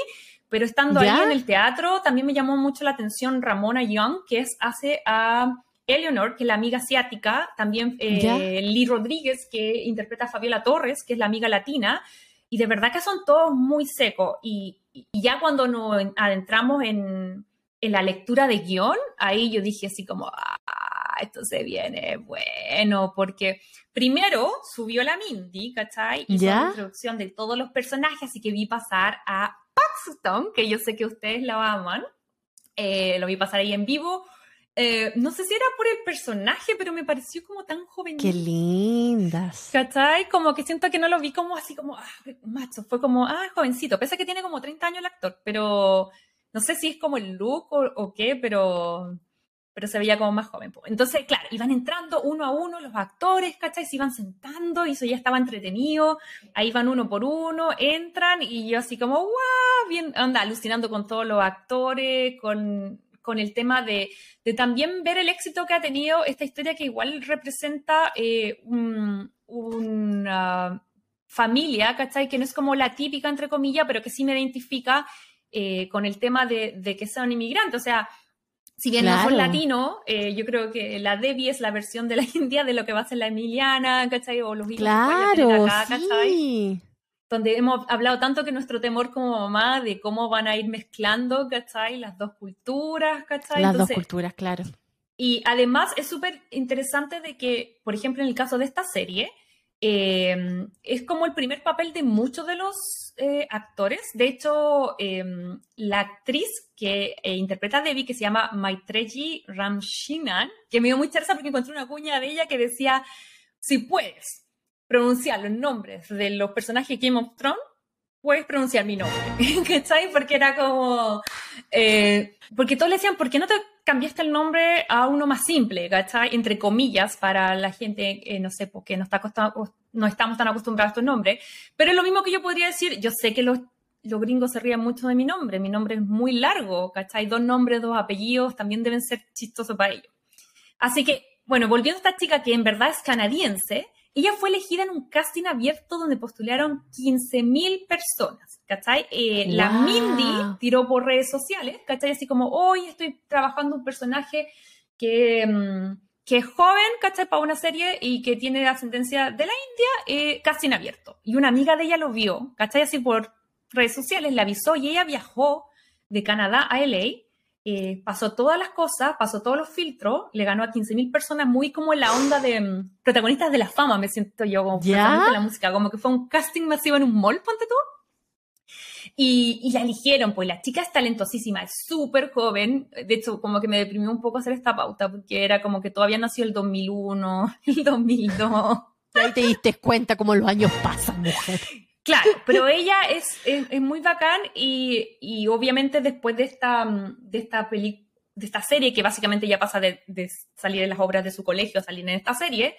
pero estando ahí en el teatro también me llamó mucho la atención Ramona Young, que es, hace a Eleanor, que es la amiga asiática, también eh, Lee Rodríguez, que interpreta a Fabiola Torres, que es la amiga latina, y de verdad que son todos muy secos. Y, ya cuando nos adentramos en, la lectura de guion, ahí yo dije así como, ah, esto se viene bueno, porque primero subió la Mindy, ¿cachai? Hizo la introducción de todos los personajes, así que vi pasar a Paxton, que yo sé que ustedes la aman. Eh, lo vi pasar ahí en vivo eh, no sé si era por el personaje, pero me pareció como tan joven. Qué lindas. ¿Cachai? Como que siento que no lo vi como así como, ah, macho, fue como, ah, jovencito. Pese a que tiene como 30 años el actor, pero no sé si es como el look o, qué, pero, pero se veía como más joven. Entonces, claro, iban entrando uno a uno los actores, ¿cachai? Se iban sentando y eso ya estaba entretenido. Ahí van uno por uno, entran y yo así como, wow, bien, anda, alucinando con todos los actores, con con el tema de, también ver el éxito que ha tenido esta historia que igual representa eh, una familia, ¿cachai? Que no es como la típica, entre comillas, pero que sí me identifica eh, con el tema de, que sea un inmigrante. O sea, si bien no son latinos, eh, yo creo que la Debbie es la versión de la India de lo que va a ser la Emiliana, ¿cachai? O los hijos claro, acá, sí donde hemos hablado tanto que nuestro temor como mamá de cómo van a ir mezclando, ¿cachai? Las dos culturas, ¿cachai? Las dos culturas, claro. Y además es súper interesante de que, por ejemplo, en el caso de esta serie, em, es como el primer papel de muchos de los eh, actores. De hecho, em, la actriz que eh, interpreta a Debbie, que se llama Maitreji Ramshinan, que me dio mucha risa porque encontré una cuña de ella que decía, si puedes, pronunciar los nombres de los personajes de Game of Thrones, puedes pronunciar mi nombre, ¿cachai? Porque era como... Eh, porque todos le decían, ¿por qué no te cambiaste el nombre a uno más simple, ¿cachai? Entre comillas, para la gente, eh, no sé, porque no, está no estamos tan acostumbrados a estos nombres. Pero es lo mismo que yo podría decir, yo sé que los, los gringos se ríen mucho de mi nombre, mi nombre es muy largo, ¿cachai? Dos nombres, dos apellidos, también deben ser chistosos para ellos. Así que, bueno, volviendo a esta chica que en verdad es canadiense, ella fue elegida en un casting abierto donde postularon 15.000 personas, ¿cachai? Eh, la Mindy tiró por redes sociales, ¿cachai? Así como, hoy estoy trabajando un personaje que, mm, que es joven, ¿cachai? Para una serie y que tiene ascendencia de la India, eh, casting abierto. Y una amiga de ella lo vio, ¿cachai? Así por redes sociales, la avisó y ella viajó de Canadá a LA eh, pasó todas las cosas, pasó todos los filtros, le ganó a 15.000 personas, muy como en la onda de mm, protagonistas de la fama, me siento yo, como de la música, como que fue un casting masivo en un mall, ponte tú. Y, y, la eligieron, pues la chica es talentosísima, es súper joven, de hecho como que me deprimió un poco hacer esta pauta, porque era como que todavía nació el 2001, el 2002. Ahí te diste cuenta cómo los años pasan, mujer. Claro, pero ella es, es, muy bacán y, y, obviamente después de esta, de esta de esta serie, que básicamente ya pasa de, salir en las obras de su colegio a salir en esta serie,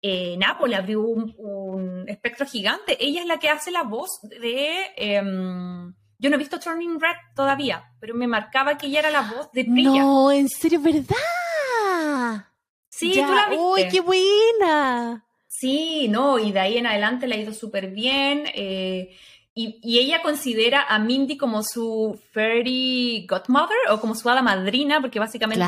eh, Nápoles abrió un, espectro gigante. Ella es la que hace la voz de... Em, yo no he visto Turning Red todavía, pero me marcaba que ella era la voz de Priya. No, en serio, ¿verdad? Sí, tú la viste. ¡Uy, qué buena! Sí, no, y de ahí en adelante le ha ido súper bien. Eh, y, ella considera a Mindy como su fairy godmother o como su hada madrina, porque básicamente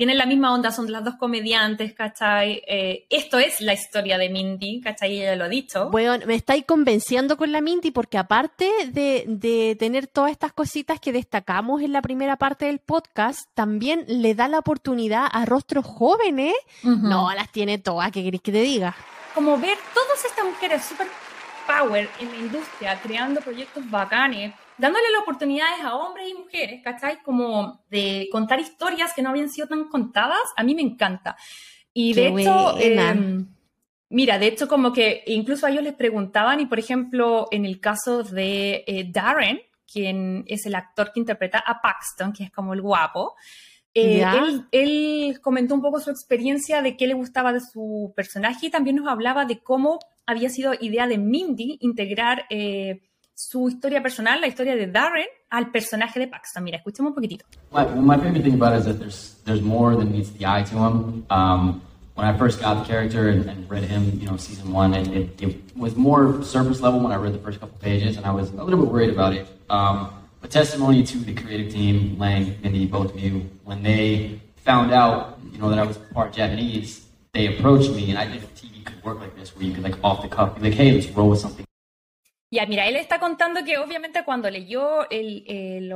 tienen la misma onda, son las dos comediantes, ¿cachai? Eh, esto es la historia de Mindy, ¿cachai? Ella lo ha dicho. Bueno, me estáis convenciendo con la Mindy porque aparte de, tener todas estas cositas que destacamos en la primera parte del podcast, también le da la oportunidad a rostros jóvenes. No, las tiene todas, ¿qué querés que te diga? Como ver todas estas mujeres super power en la industria, creando proyectos bacanes, dándole las oportunidades a hombres y mujeres, ¿cachai? Como de contar historias que no habían sido tan contadas, a mí me encanta. Y de hecho, em, mira, de hecho como que incluso a ellos les preguntaban y por ejemplo en el caso de eh, Darren, quien es el actor que interpreta a Paxton, que es como el guapo, eh, él, él, comentó un poco su experiencia de qué le gustaba de su personaje y también nos hablaba de cómo había sido idea de Mindy integrar eh, su historia personal, la historia de Darren, al personaje de Paxton. Mira, escuchemos un poquitito. My, my favorite thing about it is that there's there's more than meets the eye to him. Um, when I first got the character and, and read him, you know, season one, it, it, it, was more surface level when I read the first couple pages, and I was a little bit worried about it. Um, but testimony to the creative team, Lang, Mindy, both of you, when they found out, you know, that I was part Japanese, they approached me, and I didn't TV could work like this, where you could like off the cuff be like, hey, let's roll with something Ya, mira, él está contando que obviamente cuando leyó el, el,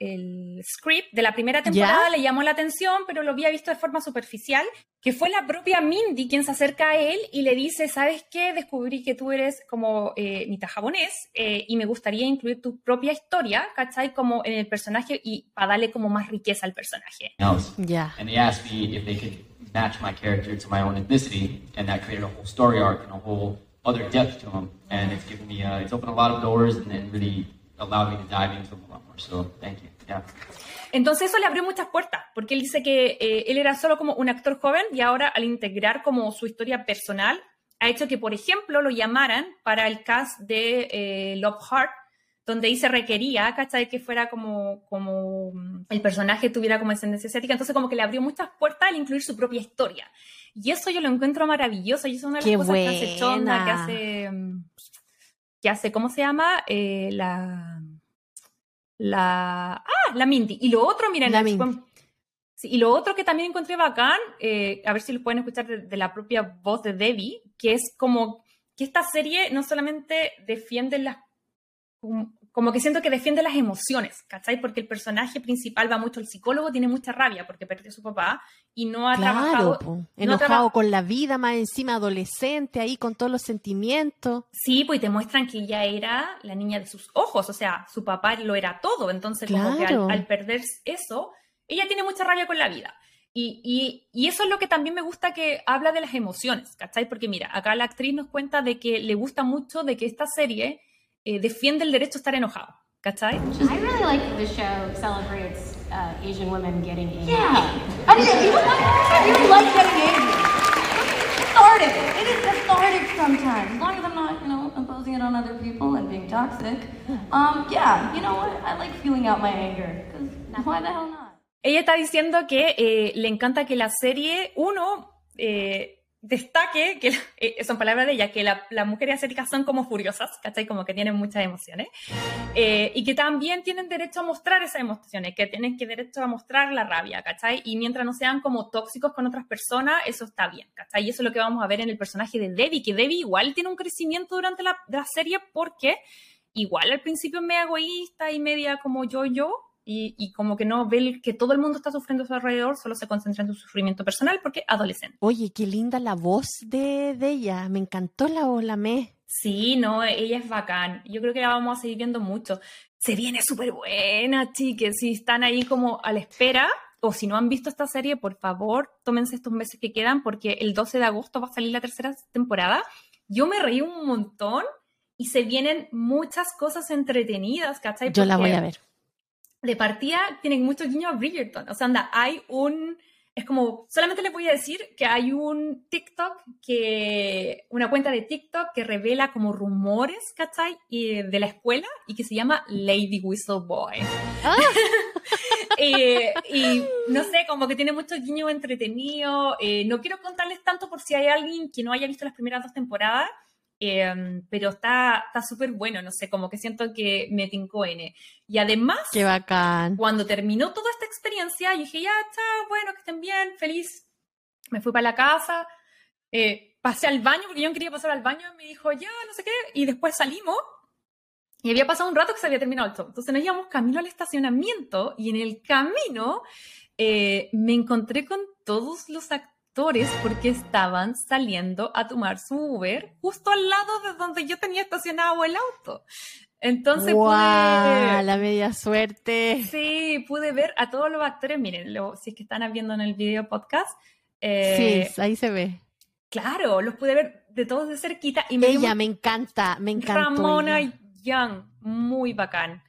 el, script de la primera temporada le llamó la atención, pero lo había visto de forma superficial, que fue la propia Mindy quien se acerca a él y le dice, ¿sabes qué? Descubrí que tú eres como eh, mitad japonés eh, y me gustaría incluir tu propia historia, ¿cachai? Como en el personaje y para darle como más riqueza al personaje. Ya. Yeah. Other depth to them, and it's given me, uh, it's opened a lot of doors and, and really allowed me to dive into them a lot more. So, thank you. Yeah. Entonces eso le abrió muchas puertas, porque él dice que eh, él era solo como un actor joven y ahora al integrar como su historia personal ha hecho que, por ejemplo, lo llamaran para el cast de eh, Love Heart, donde ahí se requería, ¿cachai? Que fuera como, como el personaje tuviera como ascendencia asiática, entonces como que le abrió muchas puertas al incluir su propia historia. Y eso yo lo encuentro maravilloso. Y es una de las cosas que hace Chonda, que hace. que hace, ¿cómo se llama? Eh, la. La. Ah, la Mindy. Y lo otro, miren, la sí, y lo otro que también encontré bacán, eh, a ver si lo pueden escuchar de, la propia voz de Debbie, que es como que esta serie no solamente defiende las como que siento que defiende las emociones, ¿cachai? Porque el personaje principal va mucho al psicólogo, tiene mucha rabia porque perdió a su papá y no ha trabajado. enojado con la vida, más encima adolescente, ahí con todos los sentimientos. Sí, pues te muestran que ella era la niña de sus ojos, o sea, su papá lo era todo, entonces como que al, perder eso, ella tiene mucha rabia con la vida. Y, y, y, eso es lo que también me gusta que habla de las emociones, ¿cachai? Porque mira, acá la actriz nos cuenta de que le gusta mucho de que esta serie eh, defiende el derecho a estar enojado. ¿Cachai? I really like the show celebrates uh, Asian women getting angry. Yeah. I mean, you, like, you like getting angry. It's cathartic. It is cathartic sometimes. As long as I'm not, you know, imposing it on other people and being toxic. Um, yeah, you know what? I like feeling out my anger. Because why the hell not? Ella está diciendo que eh, le encanta que la serie, uno, eh, destaque, que eh, son palabras de ella, que las mujeres asiáticas son como furiosas, ¿cachai? Como que tienen muchas emociones, eh, y que también tienen derecho a mostrar esas emociones, que tienen que derecho a mostrar la rabia, ¿cachai? Y mientras no sean como tóxicos con otras personas, eso está bien, ¿cachai? Y eso es lo que vamos a ver en el personaje de Debbie, que Debbie igual tiene un crecimiento durante la, la serie porque igual al principio es media egoísta y media como yo-yo, y, como que no ve que todo el mundo está sufriendo a su alrededor, solo se concentra en su sufrimiento personal porque adolescente. Oye, qué linda la voz de, de ella, me encantó la voz, la me. Sí, no, ella es bacán. Yo creo que la vamos a seguir viendo mucho. Se viene súper buena, chiques. Si están ahí como a la espera, o si no han visto esta serie, por favor, tómense estos meses que quedan, porque el 12 de agosto va a salir la tercera temporada. Yo me reí un montón y se vienen muchas cosas entretenidas, ¿cachai? Yo la voy a ver de partida tienen muchos guiños a Bridgerton. O sea, anda, hay un... Es como, solamente les voy a decir que hay un TikTok que, una cuenta de TikTok que revela como rumores, ¿cachai? Y, de la escuela y que se llama Lady Whistle Boy. Ah. Eh, y no sé, como que tiene muchos guiños entretenidos. Eh, no quiero contarles tanto por si hay alguien que no haya visto las primeras dos temporadas, Em, pero está súper bueno, no sé, como que siento que me tincó N. Y además, Qué bacán. cuando terminó toda esta experiencia, yo dije, ya está, bueno, que estén bien, feliz. Me fui para la casa, eh, pasé al baño, porque yo no quería pasar al baño, me dijo, ya, no sé qué, y después salimos. Y había pasado un rato que se había terminado el show. Entonces nos íbamos camino al estacionamiento y en el camino eh, me encontré con todos los actores porque estaban saliendo a tomar su Uber justo al lado de donde yo tenía estacionado el auto. Entonces wow, pude... la media suerte. Sí, pude ver a todos los actores. Miren, lo, si es que están viendo en el video podcast. Eh, sí, ahí se ve. Claro, los pude ver de todos de cerquita. Y me ella me encanta, me encanta. Ramona Young, muy bacán.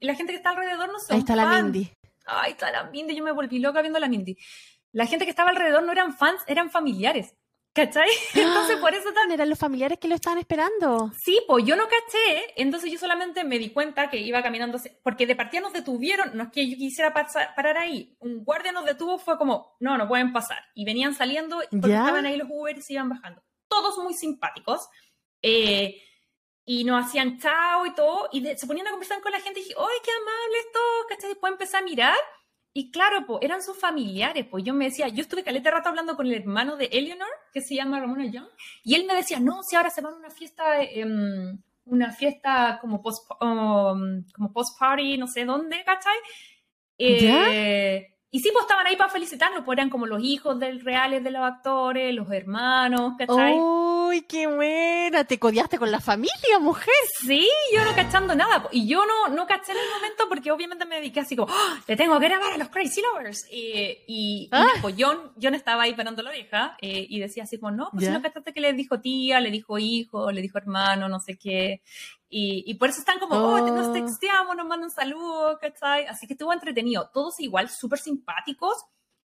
Y la gente que está alrededor no son Ahí está fan. la Mindy. Ahí está la Mindy, yo me volví loca viendo a la Mindy la gente que estaba alrededor no eran fans, eran familiares. ¿Cachai? Entonces por eso tan... Eran los familiares que lo estaban esperando. Sí, pues yo no caché, entonces yo solamente me di cuenta que iba caminando, porque de partida nos detuvieron, no es que yo quisiera pasar, parar ahí, un guardia nos detuvo, fue como, no, no pueden pasar. Y venían saliendo, porque ¿Ya? estaban ahí los Uber y se iban bajando. Todos muy simpáticos. Eh, y nos hacían chao y todo, y de, se ponían a conversar con la gente y dije, ¡ay, qué amables todos! ¿Cachai? Después empecé a mirar y claro, pues eran sus familiares, pues yo me decía, yo estuve caleta rato hablando con el hermano de Eleanor, que se llama Ramona Young, y él me decía, no, si ahora se van a una fiesta, eh, una fiesta como post, um, como post party, no sé dónde, ¿cachai? Eh, y sí, pues estaban ahí para felicitarlo, pues eran como los hijos del reales de los actores, los hermanos, ¿cachai? ¡Uy, qué buena! Te codiaste con la familia, mujer. Sí, yo no cachando nada. Y yo no, no caché en el momento porque obviamente me dediqué así como, ¡Oh, le tengo que grabar a los Crazy Lovers. Eh, y, Ah. y pues no estaba ahí parando la oreja eh, y decía así como, no, pues Ya. no cachaste que le dijo tía, le dijo hijo, le dijo hermano, no sé qué. Y, y por eso están como, oh, Oh. nos texteamos, nos mandan saludos, ¿cachai? Así que estuvo entretenido. Todos igual, súper simpáticos.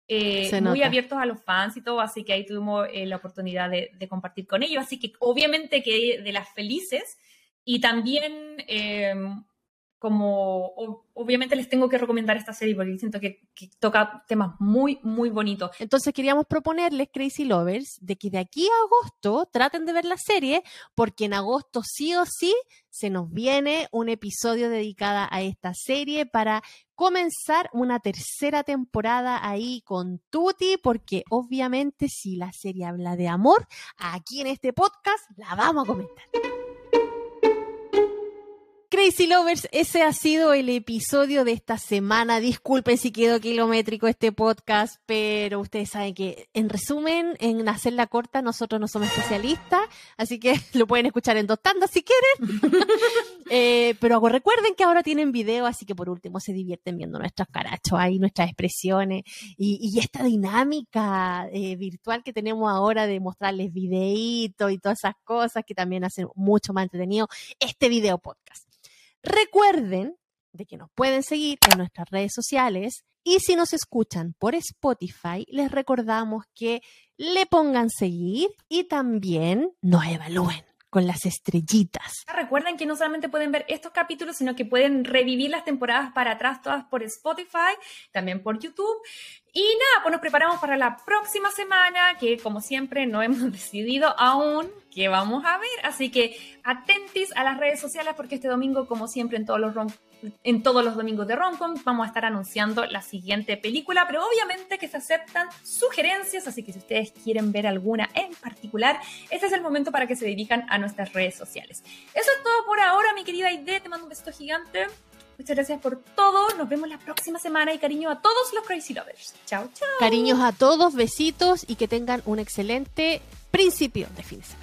eh, muy nota. abiertos a los fans y todo, así que ahí tuvimos eh, la oportunidad de, de compartir con ellos. Así que obviamente que de las felices y también eh, como obviamente les tengo que recomendar esta serie porque siento que, que toca temas muy, muy bonitos. Entonces queríamos proponerles, Crazy Lovers, de que de aquí a agosto traten de ver la serie, porque en agosto sí o sí se nos viene un episodio dedicado a esta serie para comenzar una tercera temporada ahí con Tuti, porque obviamente si la serie habla de amor, aquí en este podcast la vamos a comentar. Crazy Lovers, ese ha sido el episodio de esta semana. Disculpen si quedó kilométrico este podcast, pero ustedes saben que, en resumen, en hacerla corta, nosotros no somos especialistas, así que lo pueden escuchar en dos tandas si quieren. Eh, pero recuerden que ahora tienen video, así que por último se divierten viendo nuestros carachos ahí, nuestras expresiones y, esta dinámica eh, virtual que tenemos ahora de mostrarles videitos y todas esas cosas que también hacen mucho más entretenido este video podcast. Recuerden de que nos pueden seguir en nuestras redes sociales y si nos escuchan por Spotify, les recordamos que le pongan seguir y también nos evalúen con las estrellitas. Recuerden que no solamente pueden ver estos capítulos, sino que pueden revivir las temporadas para atrás todas por Spotify, también por YouTube. Y nada, pues nos preparamos para la próxima semana, que como siempre no hemos decidido aún qué vamos a ver. Así que atentis a las redes sociales porque este domingo, como siempre en todos los en todos los domingos de Romcom vamos a estar anunciando la siguiente película, pero obviamente que se aceptan sugerencias, así que si ustedes quieren ver alguna en particular, este es el momento para que se dirijan a nuestras redes sociales. Eso es todo por ahora, mi querida Aide, te mando un besito gigante. Muchas gracias por todo. Nos vemos la próxima semana y cariño a todos los Crazy Lovers. Chao, chao. Cariños a todos, besitos y que tengan un excelente principio de fin de semana.